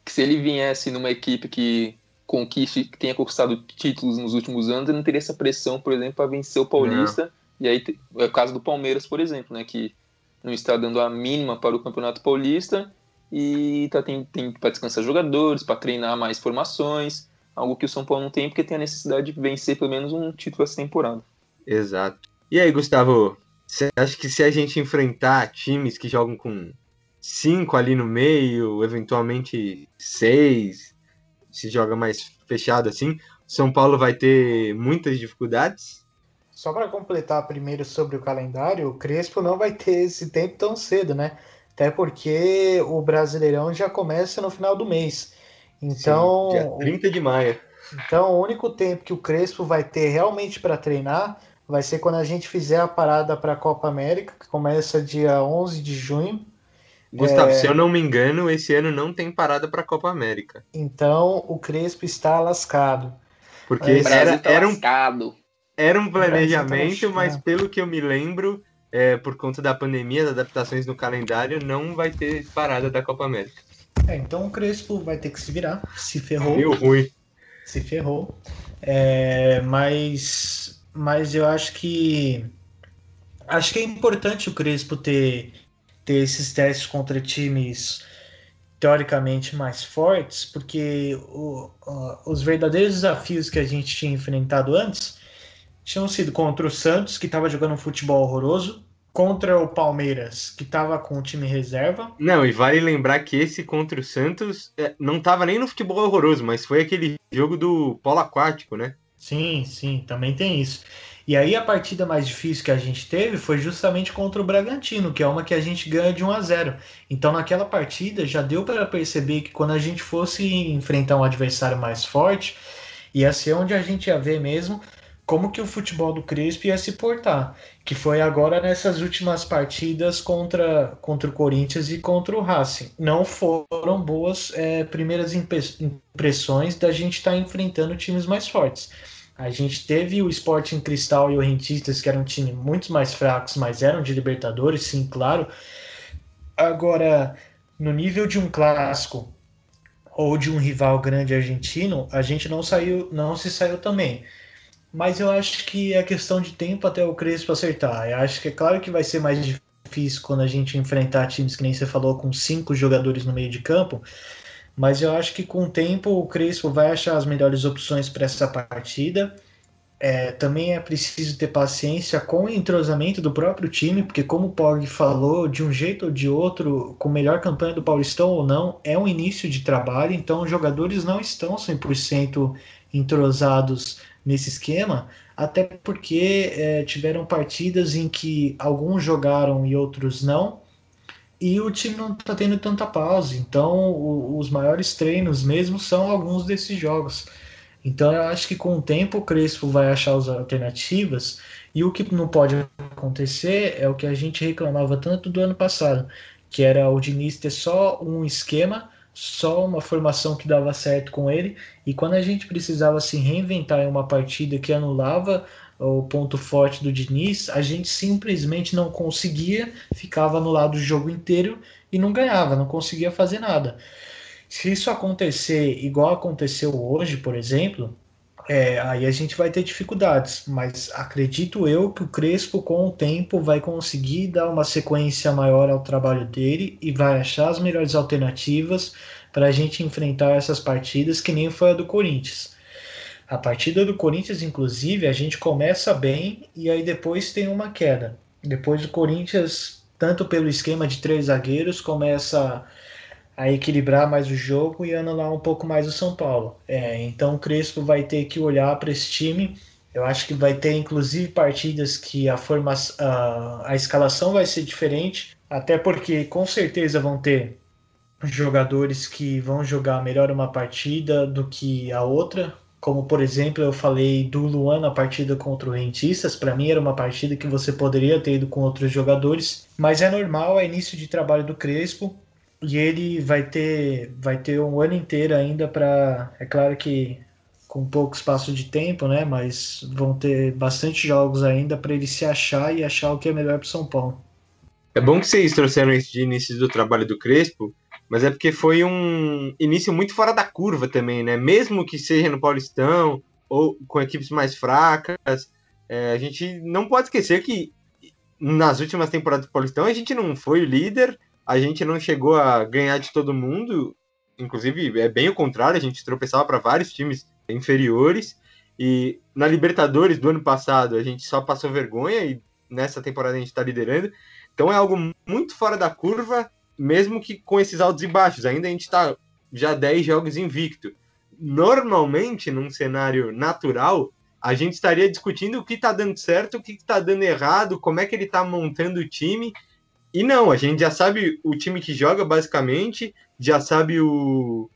Speaker 2: que se ele viesse numa equipe que conquiste, que tenha conquistado títulos nos últimos anos, ele não teria essa pressão, por exemplo, para vencer o Paulista. Não. E aí é o caso do Palmeiras, por exemplo, né? Que não está dando a mínima para o Campeonato Paulista e tá, tem, tem para descansar jogadores, para treinar mais formações, algo que o São Paulo não tem porque tem a necessidade de vencer pelo menos um título essa temporada.
Speaker 1: Exato. E aí, Gustavo, você acha que se a gente enfrentar times que jogam com cinco ali no meio, eventualmente seis, se joga mais fechado assim, São Paulo vai ter muitas dificuldades?
Speaker 3: Só para completar primeiro sobre o calendário, o Crespo não vai ter esse tempo tão cedo, né? Até porque o Brasileirão já começa no final do mês. Então,
Speaker 1: Sim, dia 30 de maio.
Speaker 3: Então, o único tempo que o Crespo vai ter realmente para treinar vai ser quando a gente fizer a parada para a Copa América, que começa dia 11 de junho.
Speaker 1: Gustavo, é... se eu não me engano, esse ano não tem parada para a Copa América.
Speaker 3: Então o Crespo está lascado.
Speaker 1: Porque era, tá era, um, era um planejamento, tá mas pelo que eu me lembro, é, por conta da pandemia, das adaptações no calendário, não vai ter parada da Copa América.
Speaker 3: É, então o Crespo vai ter que se virar, se ferrou.
Speaker 1: Meio ruim.
Speaker 3: Se ferrou. É, mas mas eu acho que acho que é importante o Crespo ter, ter esses testes contra times teoricamente mais fortes, porque o, o, os verdadeiros desafios que a gente tinha enfrentado antes tinham sido contra o Santos, que estava jogando um futebol horroroso, contra o Palmeiras, que estava com o time reserva.
Speaker 1: Não, e vale lembrar que esse contra o Santos é, não estava nem no futebol horroroso, mas foi aquele jogo do polo aquático, né?
Speaker 3: Sim, sim, também tem isso. E aí a partida mais difícil que a gente teve foi justamente contra o Bragantino, que é uma que a gente ganha de 1 a 0. Então naquela partida já deu para perceber que quando a gente fosse enfrentar um adversário mais forte, Ia ser onde a gente ia ver mesmo como que o futebol do Crespo ia se portar, que foi agora nessas últimas partidas contra, contra o Corinthians e contra o Racing. Não foram boas é, primeiras impressões da gente estar tá enfrentando times mais fortes. A gente teve o Sporting Cristal e o Rentistas, que eram um time muito mais fracos, mas eram de Libertadores, sim, claro. Agora, no nível de um clássico ou de um rival grande argentino, a gente não saiu, não se saiu também mas eu acho que é questão de tempo até o Crespo acertar. Eu acho que é claro que vai ser mais difícil quando a gente enfrentar times que nem você falou, com cinco jogadores no meio de campo, mas eu acho que com o tempo o Crespo vai achar as melhores opções para essa partida. É, também é preciso ter paciência com o entrosamento do próprio time, porque como o Pog falou, de um jeito ou de outro, com melhor campanha do Paulistão ou não, é um início de trabalho, então os jogadores não estão 100% entrosados nesse esquema, até porque é, tiveram partidas em que alguns jogaram e outros não, e o time não está tendo tanta pausa. Então, o, os maiores treinos mesmo são alguns desses jogos. Então, eu acho que com o tempo o Crespo vai achar as alternativas, e o que não pode acontecer é o que a gente reclamava tanto do ano passado, que era o Diniz ter só um esquema só uma formação que dava certo com ele, e quando a gente precisava se reinventar em uma partida que anulava o ponto forte do Diniz, a gente simplesmente não conseguia, ficava no lado do jogo inteiro e não ganhava, não conseguia fazer nada. Se isso acontecer igual aconteceu hoje, por exemplo, é, aí a gente vai ter dificuldades, mas acredito eu que o Crespo, com o tempo, vai conseguir dar uma sequência maior ao trabalho dele e vai achar as melhores alternativas para a gente enfrentar essas partidas, que nem foi a do Corinthians. A partida do Corinthians, inclusive, a gente começa bem e aí depois tem uma queda. Depois do Corinthians, tanto pelo esquema de três zagueiros, começa a equilibrar mais o jogo e anular um pouco mais o São Paulo. É, então o Crespo vai ter que olhar para esse time. Eu acho que vai ter inclusive partidas que a, forma, a, a escalação vai ser diferente, até porque com certeza vão ter jogadores que vão jogar melhor uma partida do que a outra. Como por exemplo, eu falei do Luan na partida contra o Rentistas, para mim era uma partida que você poderia ter ido com outros jogadores, mas é normal, é início de trabalho do Crespo e ele vai ter vai ter um ano inteiro ainda para é claro que com pouco espaço de tempo, né? Mas vão ter bastante jogos ainda para ele se achar e achar o que é melhor para São Paulo.
Speaker 1: É bom que vocês trouxeram esse de início do trabalho do Crespo, mas é porque foi um início muito fora da curva também, né? Mesmo que seja no Paulistão ou com equipes mais fracas, é, a gente não pode esquecer que nas últimas temporadas do Paulistão a gente não foi líder a gente não chegou a ganhar de todo mundo, inclusive é bem o contrário, a gente tropeçava para vários times inferiores. E na Libertadores do ano passado a gente só passou vergonha e nessa temporada a gente está liderando. Então é algo muito fora da curva, mesmo que com esses altos e baixos. Ainda a gente está já 10 jogos invicto. Normalmente, num cenário natural, a gente estaria discutindo o que está dando certo, o que está dando errado, como é que ele está montando o time e não, a gente já sabe o time que joga, basicamente, já sabe o,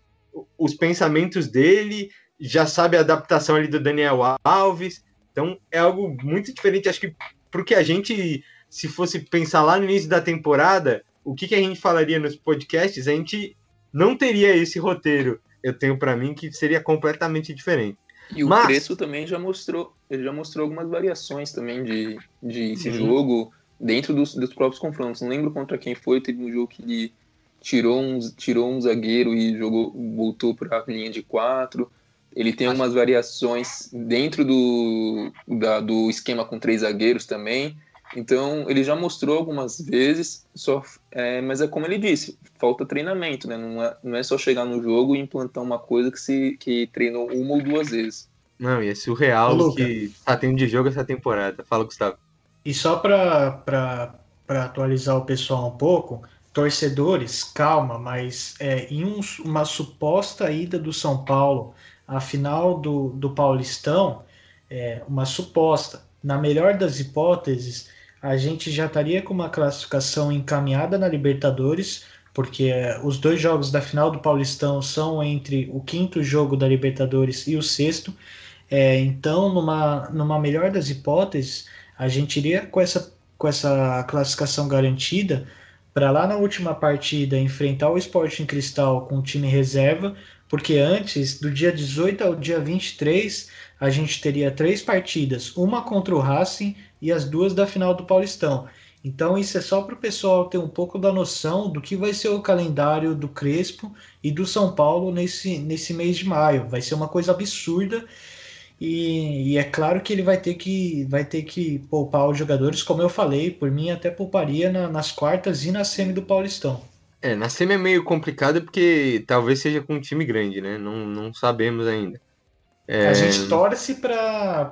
Speaker 1: os pensamentos dele, já sabe a adaptação ali do Daniel Alves. Então é algo muito diferente. Acho que porque a gente, se fosse pensar lá no início da temporada, o que, que a gente falaria nos podcasts, a gente não teria esse roteiro. Eu tenho para mim que seria completamente diferente.
Speaker 2: E o Mas... Crespo também já mostrou, ele já mostrou algumas variações também de, de jogo dentro dos, dos próprios confrontos. Não lembro contra quem foi, teve um jogo que ele tirou um, tirou um zagueiro e jogou, voltou para a linha de quatro. Ele tem Acho... umas variações dentro do, da, do esquema com três zagueiros também. Então, ele já mostrou algumas vezes, só, é, mas é como ele disse, falta treinamento, né? Não é, não é só chegar no jogo e implantar uma coisa que se que treinou uma ou duas vezes.
Speaker 1: Não, e é surreal o que tá tendo de jogo essa temporada. Fala, Gustavo.
Speaker 3: E só para atualizar o pessoal um pouco, torcedores, calma, mas é, em um, uma suposta ida do São Paulo à final do, do Paulistão, é, uma suposta, na melhor das hipóteses, a gente já estaria com uma classificação encaminhada na Libertadores, porque é, os dois jogos da final do Paulistão são entre o quinto jogo da Libertadores e o sexto. É, então, numa, numa melhor das hipóteses, a gente iria com essa, com essa classificação garantida para lá na última partida enfrentar o Sporting Cristal com o time reserva, porque antes, do dia 18 ao dia 23, a gente teria três partidas, uma contra o Racing e as duas da final do Paulistão. Então isso é só para o pessoal ter um pouco da noção do que vai ser o calendário do Crespo e do São Paulo nesse, nesse mês de maio. Vai ser uma coisa absurda e, e, é claro que ele vai ter que vai ter que poupar os jogadores, como eu falei, por mim até pouparia na, nas quartas e na semi do Paulistão.
Speaker 1: É, na semi é meio complicado porque talvez seja com um time grande, né? Não, não sabemos ainda.
Speaker 3: É... A gente torce para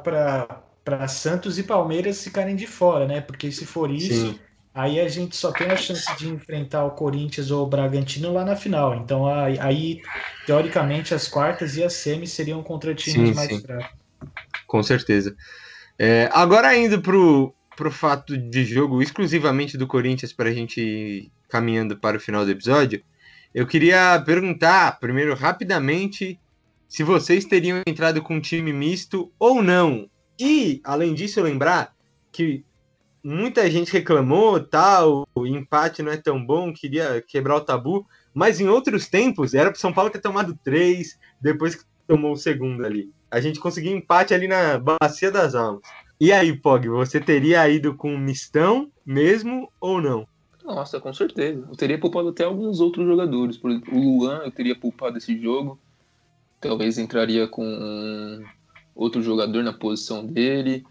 Speaker 3: Santos e Palmeiras ficarem de fora, né? Porque se for isso, Sim. Aí a gente só tem a chance de enfrentar o Corinthians ou o Bragantino lá na final. Então aí, teoricamente, as quartas e as semis seriam contra times sim, mais sim. fracos.
Speaker 1: Com certeza. É, agora indo pro, pro fato de jogo exclusivamente do Corinthians para a gente ir caminhando para o final do episódio, eu queria perguntar primeiro rapidamente se vocês teriam entrado com um time misto ou não e, além disso, lembrar que muita gente reclamou, tal, o empate não é tão bom, queria quebrar o tabu, mas em outros tempos era para São Paulo ter tomado três, depois que tomou o segundo ali. A gente conseguiu empate ali na Bacia das Almas. E aí, Pog, você teria ido com mistão mesmo ou não?
Speaker 2: Nossa, com certeza. Eu teria poupado até alguns outros jogadores. Por exemplo, o Luan eu teria poupado esse jogo. Talvez entraria com outro jogador na posição dele.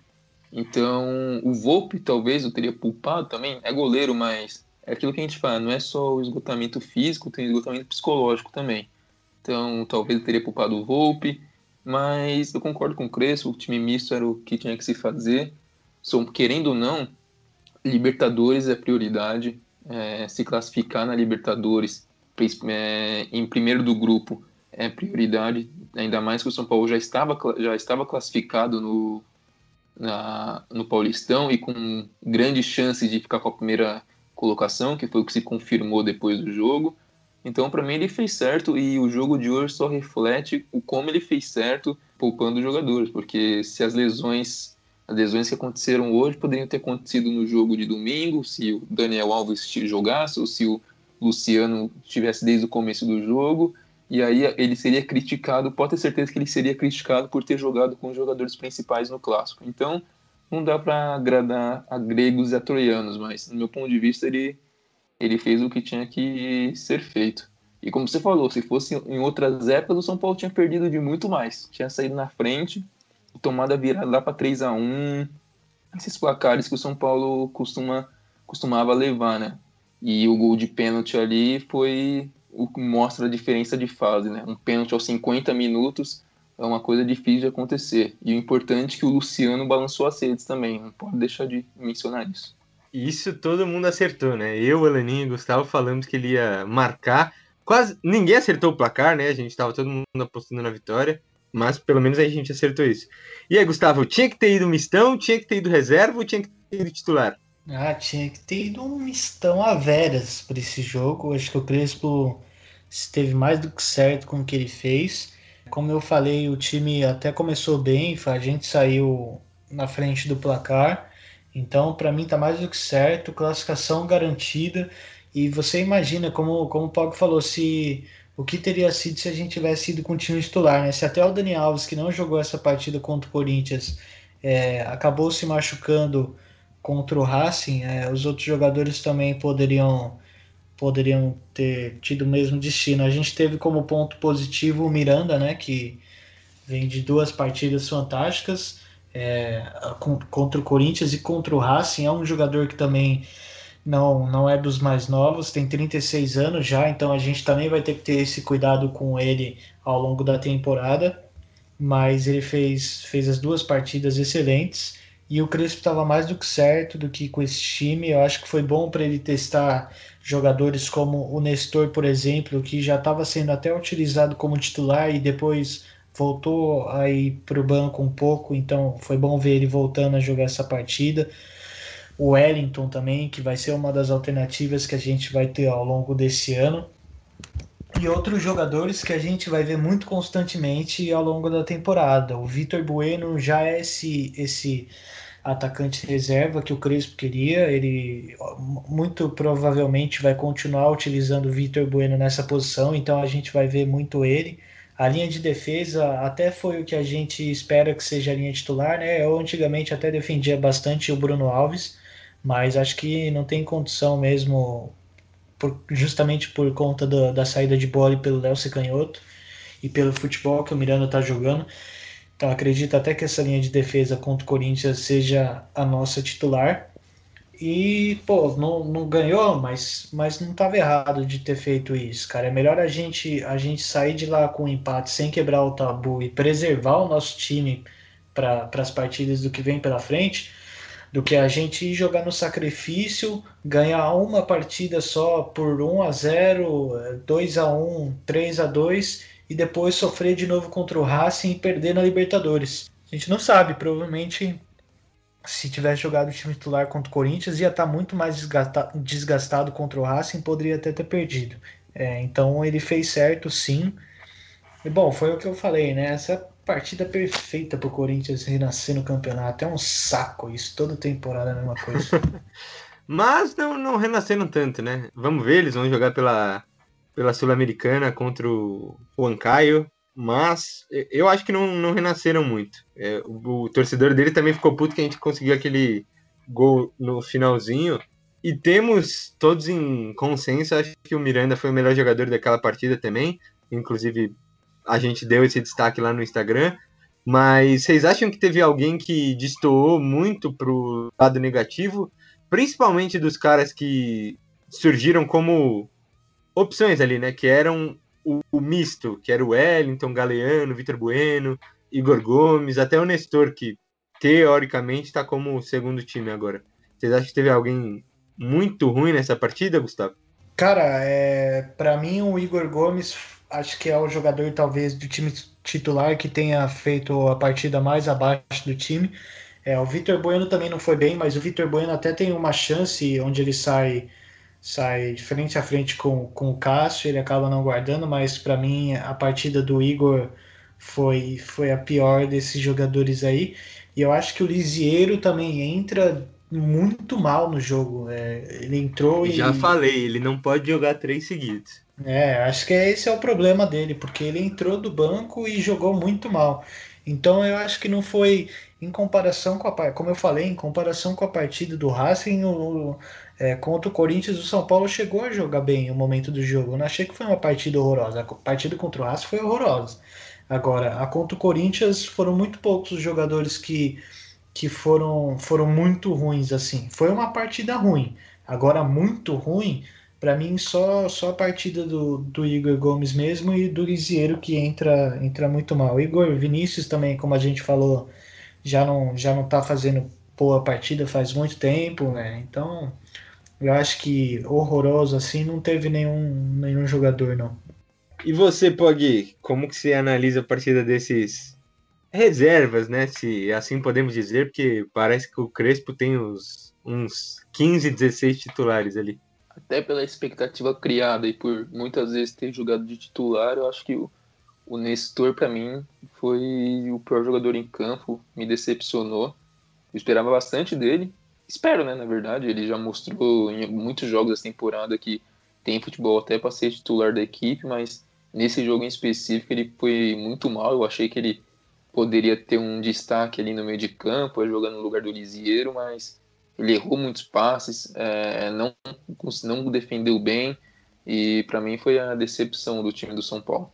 Speaker 2: Então, o Volpe talvez eu teria poupado também. É goleiro, mas é aquilo que a gente fala, não é só o esgotamento físico, tem esgotamento psicológico também. Então, talvez eu teria poupado o Volpe, mas eu concordo com o Crespo, o time misto era o que tinha que se fazer. São, querendo ou não, Libertadores é prioridade. É, se classificar na Libertadores é, em primeiro do grupo é prioridade, ainda mais que o São Paulo já estava, já estava classificado no, na, no Paulistão e com grandes chances de ficar com a primeira colocação, que foi o que se confirmou depois do jogo. Então, para mim, ele fez certo e o jogo de hoje só reflete o como ele fez certo poupando os jogadores, porque se as lesões, as lesões que aconteceram hoje poderiam ter acontecido no jogo de domingo, se o Daniel Alves jogasse ou se o Luciano estivesse desde o começo do jogo, e aí ele seria criticado, pode ter certeza que ele seria criticado por ter jogado com os jogadores principais no clássico. Então, não dá para agradar a gregos e a troianos, mas no meu ponto de vista ele ele fez o que tinha que ser feito. E como você falou, se fosse em outras épocas, o São Paulo tinha perdido de muito mais. Tinha saído na frente, tomado a virada lá para 3 a 1 esses placares que o São Paulo costuma, costumava levar, né? E o gol de pênalti ali foi o que mostra a diferença de fase, né? Um pênalti aos 50 minutos é uma coisa difícil de acontecer. E o importante é que o Luciano balançou as redes também, não pode deixar de mencionar isso.
Speaker 1: Isso todo mundo acertou, né? Eu, Elaninho e Gustavo falamos que ele ia marcar. Quase ninguém acertou o placar, né? A gente tava todo mundo apostando na vitória. Mas pelo menos a gente acertou isso. E aí, Gustavo, tinha que ter ido mistão, tinha que ter ido reserva ou tinha que ter ido titular?
Speaker 3: Ah, tinha que ter ido um mistão a veras para esse jogo. Acho que o Crespo esteve mais do que certo com o que ele fez. Como eu falei, o time até começou bem, a gente saiu na frente do placar. Então, para mim, tá mais do que certo, classificação garantida. E você imagina, como, como o Pog falou, se o que teria sido se a gente tivesse ido com o time titular, né? Se até o Dani Alves, que não jogou essa partida contra o Corinthians, é, acabou se machucando contra o Racing, é, os outros jogadores também poderiam poderiam ter tido o mesmo destino. A gente teve como ponto positivo o Miranda, né, que vem de duas partidas fantásticas é, contra o Corinthians e contra o Racing. É um jogador que também não, não é dos mais novos, tem 36 anos já, então a gente também vai ter que ter esse cuidado com ele ao longo da temporada. Mas ele fez, fez as duas partidas excelentes. E o Crespo estava mais do que certo do que com esse time. Eu acho que foi bom para ele testar jogadores como o Nestor, por exemplo, que já estava sendo até utilizado como titular e depois voltou a ir para o banco um pouco. Então foi bom ver ele voltando a jogar essa partida. o Wellington também, que vai ser uma das alternativas que a gente vai ter ao longo desse ano. E outros jogadores que a gente vai ver muito constantemente ao longo da temporada. O Vitor Bueno já é esse, esse atacante reserva que o Crespo queria. Ele muito provavelmente vai continuar utilizando o Vitor Bueno nessa posição, então a gente vai ver muito ele. A linha de defesa até foi o que a gente espera que seja a linha titular, né? Eu antigamente até defendia bastante o Bruno Alves, mas acho que não tem condição mesmo, por, justamente por conta do, da saída de bola pelo Léo Secanhoto e pelo futebol que o Miranda está jogando. Então acredito até que essa linha de defesa contra o Corinthians seja a nossa titular. E, pô, não, não ganhou, mas, mas não estava errado de ter feito isso, cara. É melhor a gente, a gente sair de lá com um empate sem quebrar o tabu e preservar o nosso time para as partidas do que vem pela frente, do que a gente jogar no sacrifício, ganhar uma partida só por 1 a 0 2 a 1 3 a 2 e depois sofrer de novo contra o Racing e perder na Libertadores. A gente não sabe, provavelmente se tivesse jogado o time titular contra o Corinthians ia estar tá muito mais desgastado, contra o Racing, poderia até ter perdido. É, então ele fez certo, sim. E bom, foi o que eu falei, né? Essa partida perfeita para o Corinthians renascer no campeonato. É um saco isso, toda temporada é a mesma coisa.
Speaker 1: Mas não, não renasceram tanto, né? Vamos ver, eles vão jogar pela pela Sul-Americana contra o Huancayo, mas eu acho que não, não renasceram muito. É, o, o, torcedor dele também ficou puto que a gente conseguiu aquele gol no finalzinho. E temos todos em consenso, acho que o Miranda foi o melhor jogador daquela partida também. Inclusive, a gente deu esse destaque lá no Instagram. Mas vocês acham que teve alguém que destoou muito pro lado negativo? Principalmente dos caras que surgiram como opções ali, né? Que eram o, o misto, que era o Wellington, Galeano, Vitor Bueno, Igor Gomes, até o Nestor, que teoricamente está como segundo time agora. Vocês acham que teve alguém muito ruim nessa partida, Gustavo?
Speaker 3: Cara, é, para mim o Igor Gomes acho que é o jogador talvez do time titular que tenha feito a partida mais abaixo do time. É, o Vitor Bueno também não foi bem, mas o Vitor Bueno até tem uma chance onde ele sai sai frente a frente com, com o Cássio, ele acaba não guardando, mas para mim a partida do Igor foi, foi a pior desses jogadores aí. E eu acho que o Lisieiro também entra muito mal no jogo. É, ele entrou e.
Speaker 1: Já falei, ele não pode jogar três seguidos.
Speaker 3: É, acho que esse é o problema dele, porque ele entrou do banco e jogou muito mal. Então eu acho que não foi em comparação com a como eu falei, em comparação com a partida do Racing, o, é, contra o Corinthians, o São Paulo chegou a jogar bem o momento do jogo. Eu não achei que foi uma partida horrorosa. A partida contra o Racing foi horrorosa. Agora, a contra o Corinthians foram muito poucos os jogadores que, que foram, foram muito ruins assim. Foi uma partida ruim. Agora, muito ruim, para mim, só, só a partida do, do Igor Gomes mesmo e do Lisieiro que entra, entra muito mal. Igor Vinícius também, como a gente falou, já não, já não tá fazendo boa partida faz muito tempo, né? Então, eu acho que horroroso assim não teve nenhum, nenhum jogador, não.
Speaker 1: E você, Pog, como que você analisa a partida desses reservas, né? Se assim podemos dizer, porque parece que o Crespo tem uns, uns 15, 16 titulares ali.
Speaker 2: Até pela expectativa criada e por muitas vezes ter jogado de titular, eu acho que o, o Nestor, para mim, foi o pior jogador em campo, me decepcionou. Eu esperava bastante dele, espero, né, na verdade, ele já mostrou em muitos jogos dessa temporada que tem futebol até para ser titular da equipe, mas nesse jogo em específico ele foi muito mal. Eu achei que ele poderia ter um destaque ali no meio de campo, jogando no lugar do Lisieiro, mas ele errou muitos passes, é, não, não defendeu bem e para mim foi a decepção do time do São Paulo.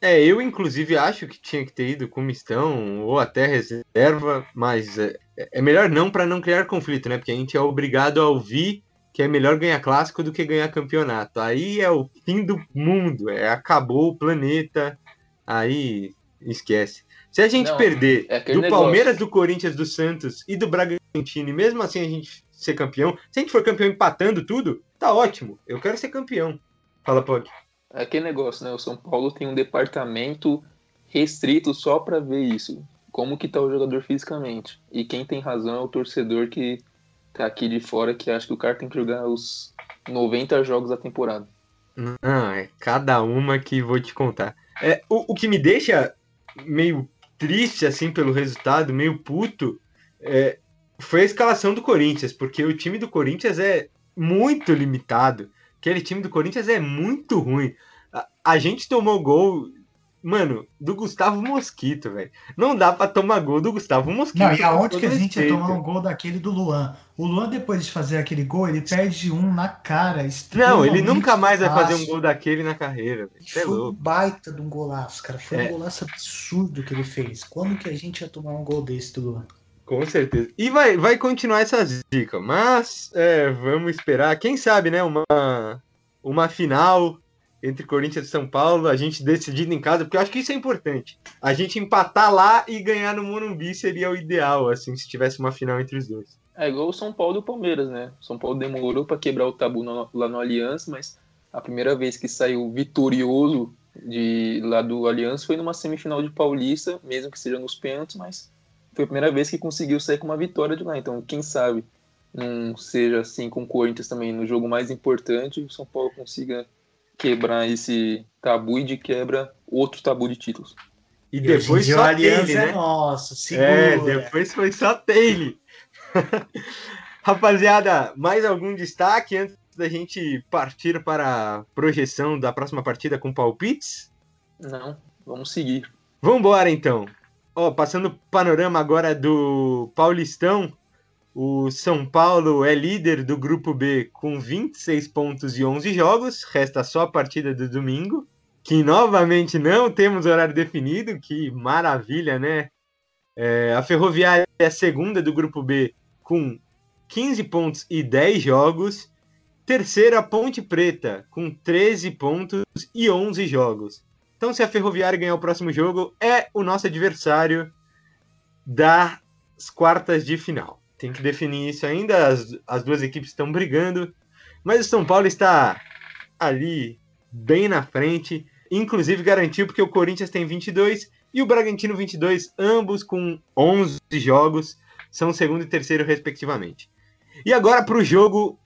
Speaker 1: É, eu inclusive acho que tinha que ter ido com mistão ou até reserva, mas é, é melhor não para não criar conflito, né? Porque a gente é obrigado a ouvir que é melhor ganhar clássico do que ganhar campeonato. Aí é o fim do mundo, é acabou o planeta. Aí esquece. Se a gente não, perder é do negócio. Palmeiras, do Corinthians, do Santos e do Bragantino, e mesmo assim a gente ser campeão, se a gente for campeão empatando tudo, tá ótimo. Eu quero ser campeão. Fala, Pog.
Speaker 2: É aquele negócio, né? O São Paulo tem um departamento restrito só para ver isso. Como que tá o jogador fisicamente. E quem tem razão é o torcedor que tá aqui de fora que acho que o cara tem que jogar os 90 jogos da temporada.
Speaker 1: Não, é cada uma que vou te contar. É, o, o que me deixa meio triste, assim, pelo resultado, meio puto, é, foi a escalação do Corinthians, porque o time do Corinthians é muito limitado. Aquele time do Corinthians é muito ruim. A, a gente tomou gol Mano, do Gustavo Mosquito, velho. Não dá pra tomar gol do Gustavo Mosquito.
Speaker 3: Não, e aonde que a gente ia tomar um gol daquele do Luan? O Luan, depois de fazer aquele gol, ele perde um na cara.
Speaker 1: Não, ele nunca mais vai fazer um gol daquele na carreira.
Speaker 3: É Foi um baita de um golaço, cara. Foi é. um golaço absurdo que ele fez. Quando que a gente ia tomar um gol desse do Luan?
Speaker 1: Com certeza. E vai, vai continuar essa zica, mas é, vamos esperar. Quem sabe, né? Uma, uma final entre Corinthians e São Paulo, a gente decidindo em casa, porque eu acho que isso é importante. A gente empatar lá e ganhar no Morumbi seria o ideal, assim, se tivesse uma final entre os dois.
Speaker 2: É igual o São Paulo e o Palmeiras, né? O São Paulo demorou para quebrar o tabu no, lá no Aliança, mas a primeira vez que saiu vitorioso de lá do Aliança foi numa semifinal de Paulista, mesmo que seja nos pênaltis, mas foi a primeira vez que conseguiu sair com uma vitória de lá. Então, quem sabe não seja assim com o Corinthians também no jogo mais importante, o São Paulo consiga quebrar esse tabu e de quebra outro tabu de títulos.
Speaker 1: E, e depois só Taylor, né? É nossa, segura. É, depois foi só Taylor. Rapaziada, mais algum destaque antes da gente partir para a projeção da próxima partida com palpites?
Speaker 2: Não, vamos seguir.
Speaker 1: Vamos embora então. Ó, passando o panorama agora do Paulistão, o São Paulo é líder do grupo B com 26 pontos e 11 jogos, resta só a partida do domingo, que novamente não temos horário definido, que maravilha, né? É, a Ferroviária é a segunda do grupo B com 15 pontos e 10 jogos. Terceira, Ponte Preta com 13 pontos e 11 jogos. Então, se a Ferroviária ganhar o próximo jogo, é o nosso adversário das quartas de final tem que definir isso ainda. As, as duas equipes estão brigando, mas o São Paulo está ali bem na frente, inclusive garantiu porque o Corinthians tem 22 e o Bragantino 22, ambos com 11 jogos, são segundo e terceiro respectivamente. E agora para o jogo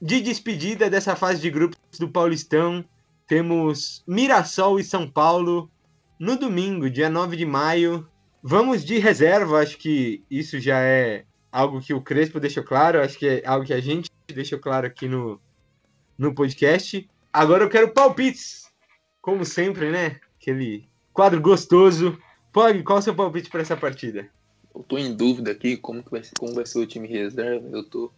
Speaker 1: de despedida dessa fase de grupos do Paulistão, temos Mirassol e São Paulo no domingo, dia 9 de maio. Vamos de reserva, acho que isso já é algo que o Crespo deixou claro, acho que é algo que a gente deixou claro aqui no, no podcast. Agora eu quero palpites, como sempre, né? Aquele quadro gostoso. Pog, qual é o seu palpite para essa partida?
Speaker 2: Eu tô em dúvida aqui como, que vai ser, como vai ser o time reserva. Eu tô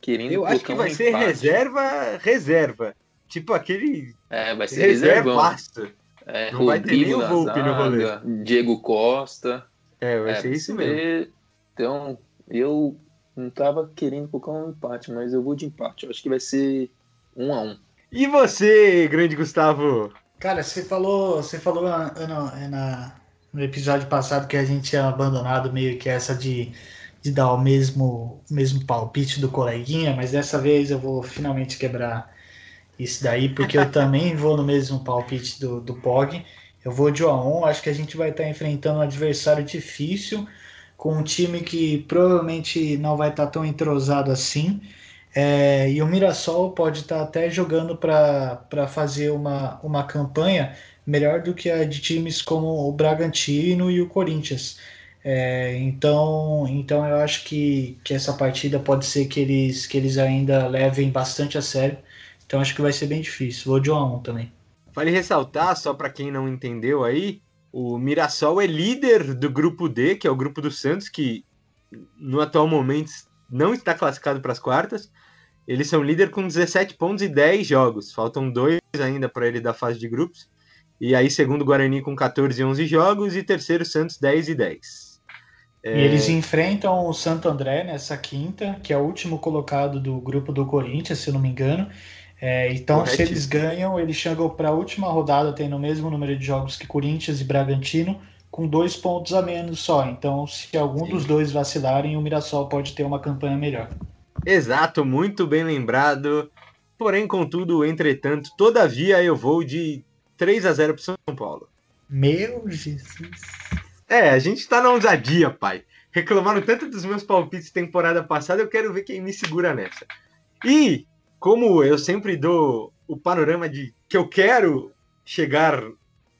Speaker 2: querendo.
Speaker 1: Eu acho que vai um ser empate. reserva, reserva. Tipo aquele.
Speaker 2: É, vai ser reservaço. É,
Speaker 1: Não vai ter nem o Volpe no rolê.
Speaker 2: Diego Costa.
Speaker 1: É, vai é, ser isso mesmo.
Speaker 2: Então, eu não tava querendo colocar um empate, mas eu vou de empate. Eu acho que vai ser um a um.
Speaker 1: E você, grande Gustavo?
Speaker 3: Cara, você falou, você falou na, na, no episódio passado que a gente tinha abandonado meio que essa de, de dar o mesmo, mesmo palpite do coleguinha, mas dessa vez eu vou finalmente quebrar isso daí, porque eu também vou no mesmo palpite do, do POG. Eu vou de 1 a 1 acho que a gente vai estar enfrentando um adversário difícil com um time que provavelmente não vai estar tão entrosado assim. É, e o Mirassol pode estar até jogando para fazer uma, uma campanha melhor do que a de times como o Bragantino e o Corinthians. É, então, então eu acho que, que essa partida pode ser que eles, que eles ainda levem bastante a sério. Então acho que vai ser bem difícil. Vou de 1 a 1 também.
Speaker 1: Vale ressaltar, só para quem não entendeu aí, o Mirassol é líder do grupo D, que é o grupo do Santos, que no atual momento não está classificado para as quartas. Eles são líder com 17 pontos e 10 jogos. Faltam dois ainda para ele da fase de grupos. E aí, segundo o Guarani com 14 e 11 jogos. E terceiro, Santos 10 e 10.
Speaker 3: É... E eles enfrentam o Santo André nessa quinta, que é o último colocado do grupo do Corinthians, se não me engano. É, então, se eles ganham, eles chegam para a última rodada tendo o mesmo número de jogos que Corinthians e Bragantino, com dois pontos a menos só. Então, se algum Sim. dos dois vacilarem, o Mirassol pode ter uma campanha melhor.
Speaker 1: Exato, muito bem lembrado. Porém, contudo, entretanto, todavia eu vou de 3 a 0 para São Paulo.
Speaker 3: Meu Jesus.
Speaker 1: É, a gente tá na ousadia, pai. reclamaram tanto dos meus palpites temporada passada, eu quero ver quem me segura nessa. E, como eu sempre dou o panorama de que eu quero chegar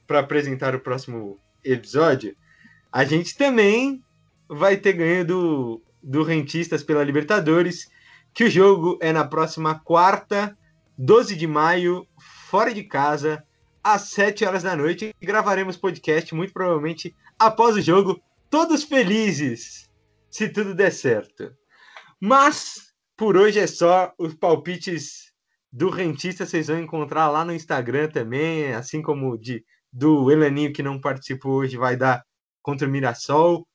Speaker 1: para apresentar o próximo episódio, a gente também vai ter ganho do, do Rentistas pela Libertadores, que o jogo é na próxima quarta, 12 de maio, fora de casa, às 7 horas da noite. Gravaremos podcast, muito provavelmente após o jogo, todos felizes, se tudo der certo. Mas, por hoje é só. Os palpites do Rentista vocês vão encontrar lá no Instagram também, assim como de do Elaninho que não participou hoje vai dar contra o Mirassol.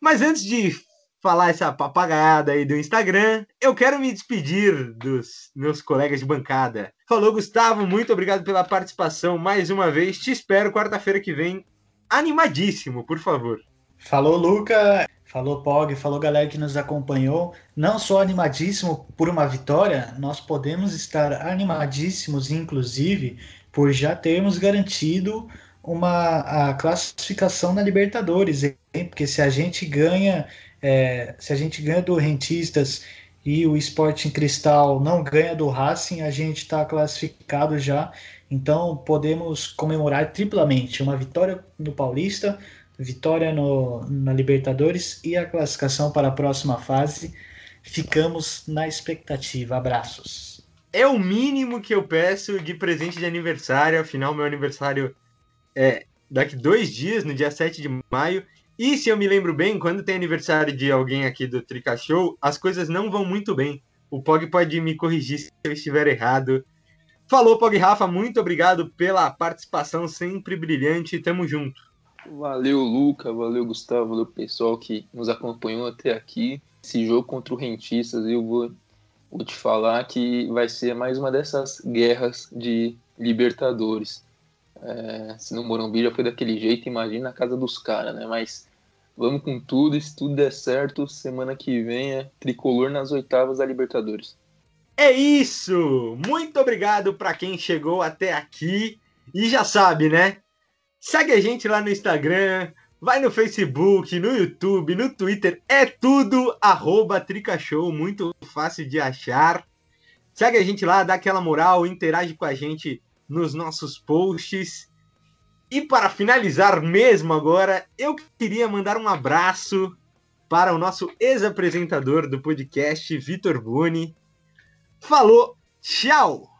Speaker 1: Mas antes de falar essa papagaiada aí do Instagram, eu quero me despedir dos meus colegas de bancada. Falou, Gustavo, muito obrigado pela participação mais uma vez. Te espero quarta-feira que vem, animadíssimo, por favor.
Speaker 3: Falou, Luca. Falou, Pog. Falou, galera que nos acompanhou. Não só animadíssimo por uma vitória, nós podemos estar animadíssimos, inclusive, por já termos garantido uma a classificação na Libertadores, hein? porque se a gente ganha, é, se a gente ganha do Rentistas e o Sporting Cristal não ganha do Racing, a gente está classificado já. Então podemos comemorar triplamente uma vitória no Paulista, vitória no, na Libertadores e a classificação para a próxima fase. Ficamos na expectativa. Abraços.
Speaker 1: É o mínimo que eu peço de presente de aniversário. Afinal, meu aniversário é daqui dois dias, no dia 7 de maio. E se eu me lembro bem, quando tem aniversário de alguém aqui do Trica Show, as coisas não vão muito bem. O Pog pode me corrigir se eu estiver errado. Falou, Pog Rafa, muito obrigado pela participação sempre brilhante. Tamo junto.
Speaker 2: Valeu, Luca, valeu, Gustavo, valeu, pessoal que nos acompanhou até aqui. Esse jogo contra o Rentistas, eu vou, vou te falar que vai ser mais uma dessas guerras de Libertadores. É, se no Morumbi já foi daquele jeito, imagina a casa dos caras, né? Mas vamos com tudo, se tudo der certo, semana que vem é tricolor nas oitavas da Libertadores.
Speaker 1: É isso! Muito obrigado para quem chegou até aqui e já sabe, né? Segue a gente lá no Instagram, vai no Facebook, no YouTube, no Twitter, é tudo arroba Tricashow, muito fácil de achar. Segue a gente lá, dá aquela moral, interage com a gente nos nossos posts. E para finalizar mesmo agora, eu queria mandar um abraço para o nosso ex-apresentador do podcast, Vitor Buni. Falou, tchau!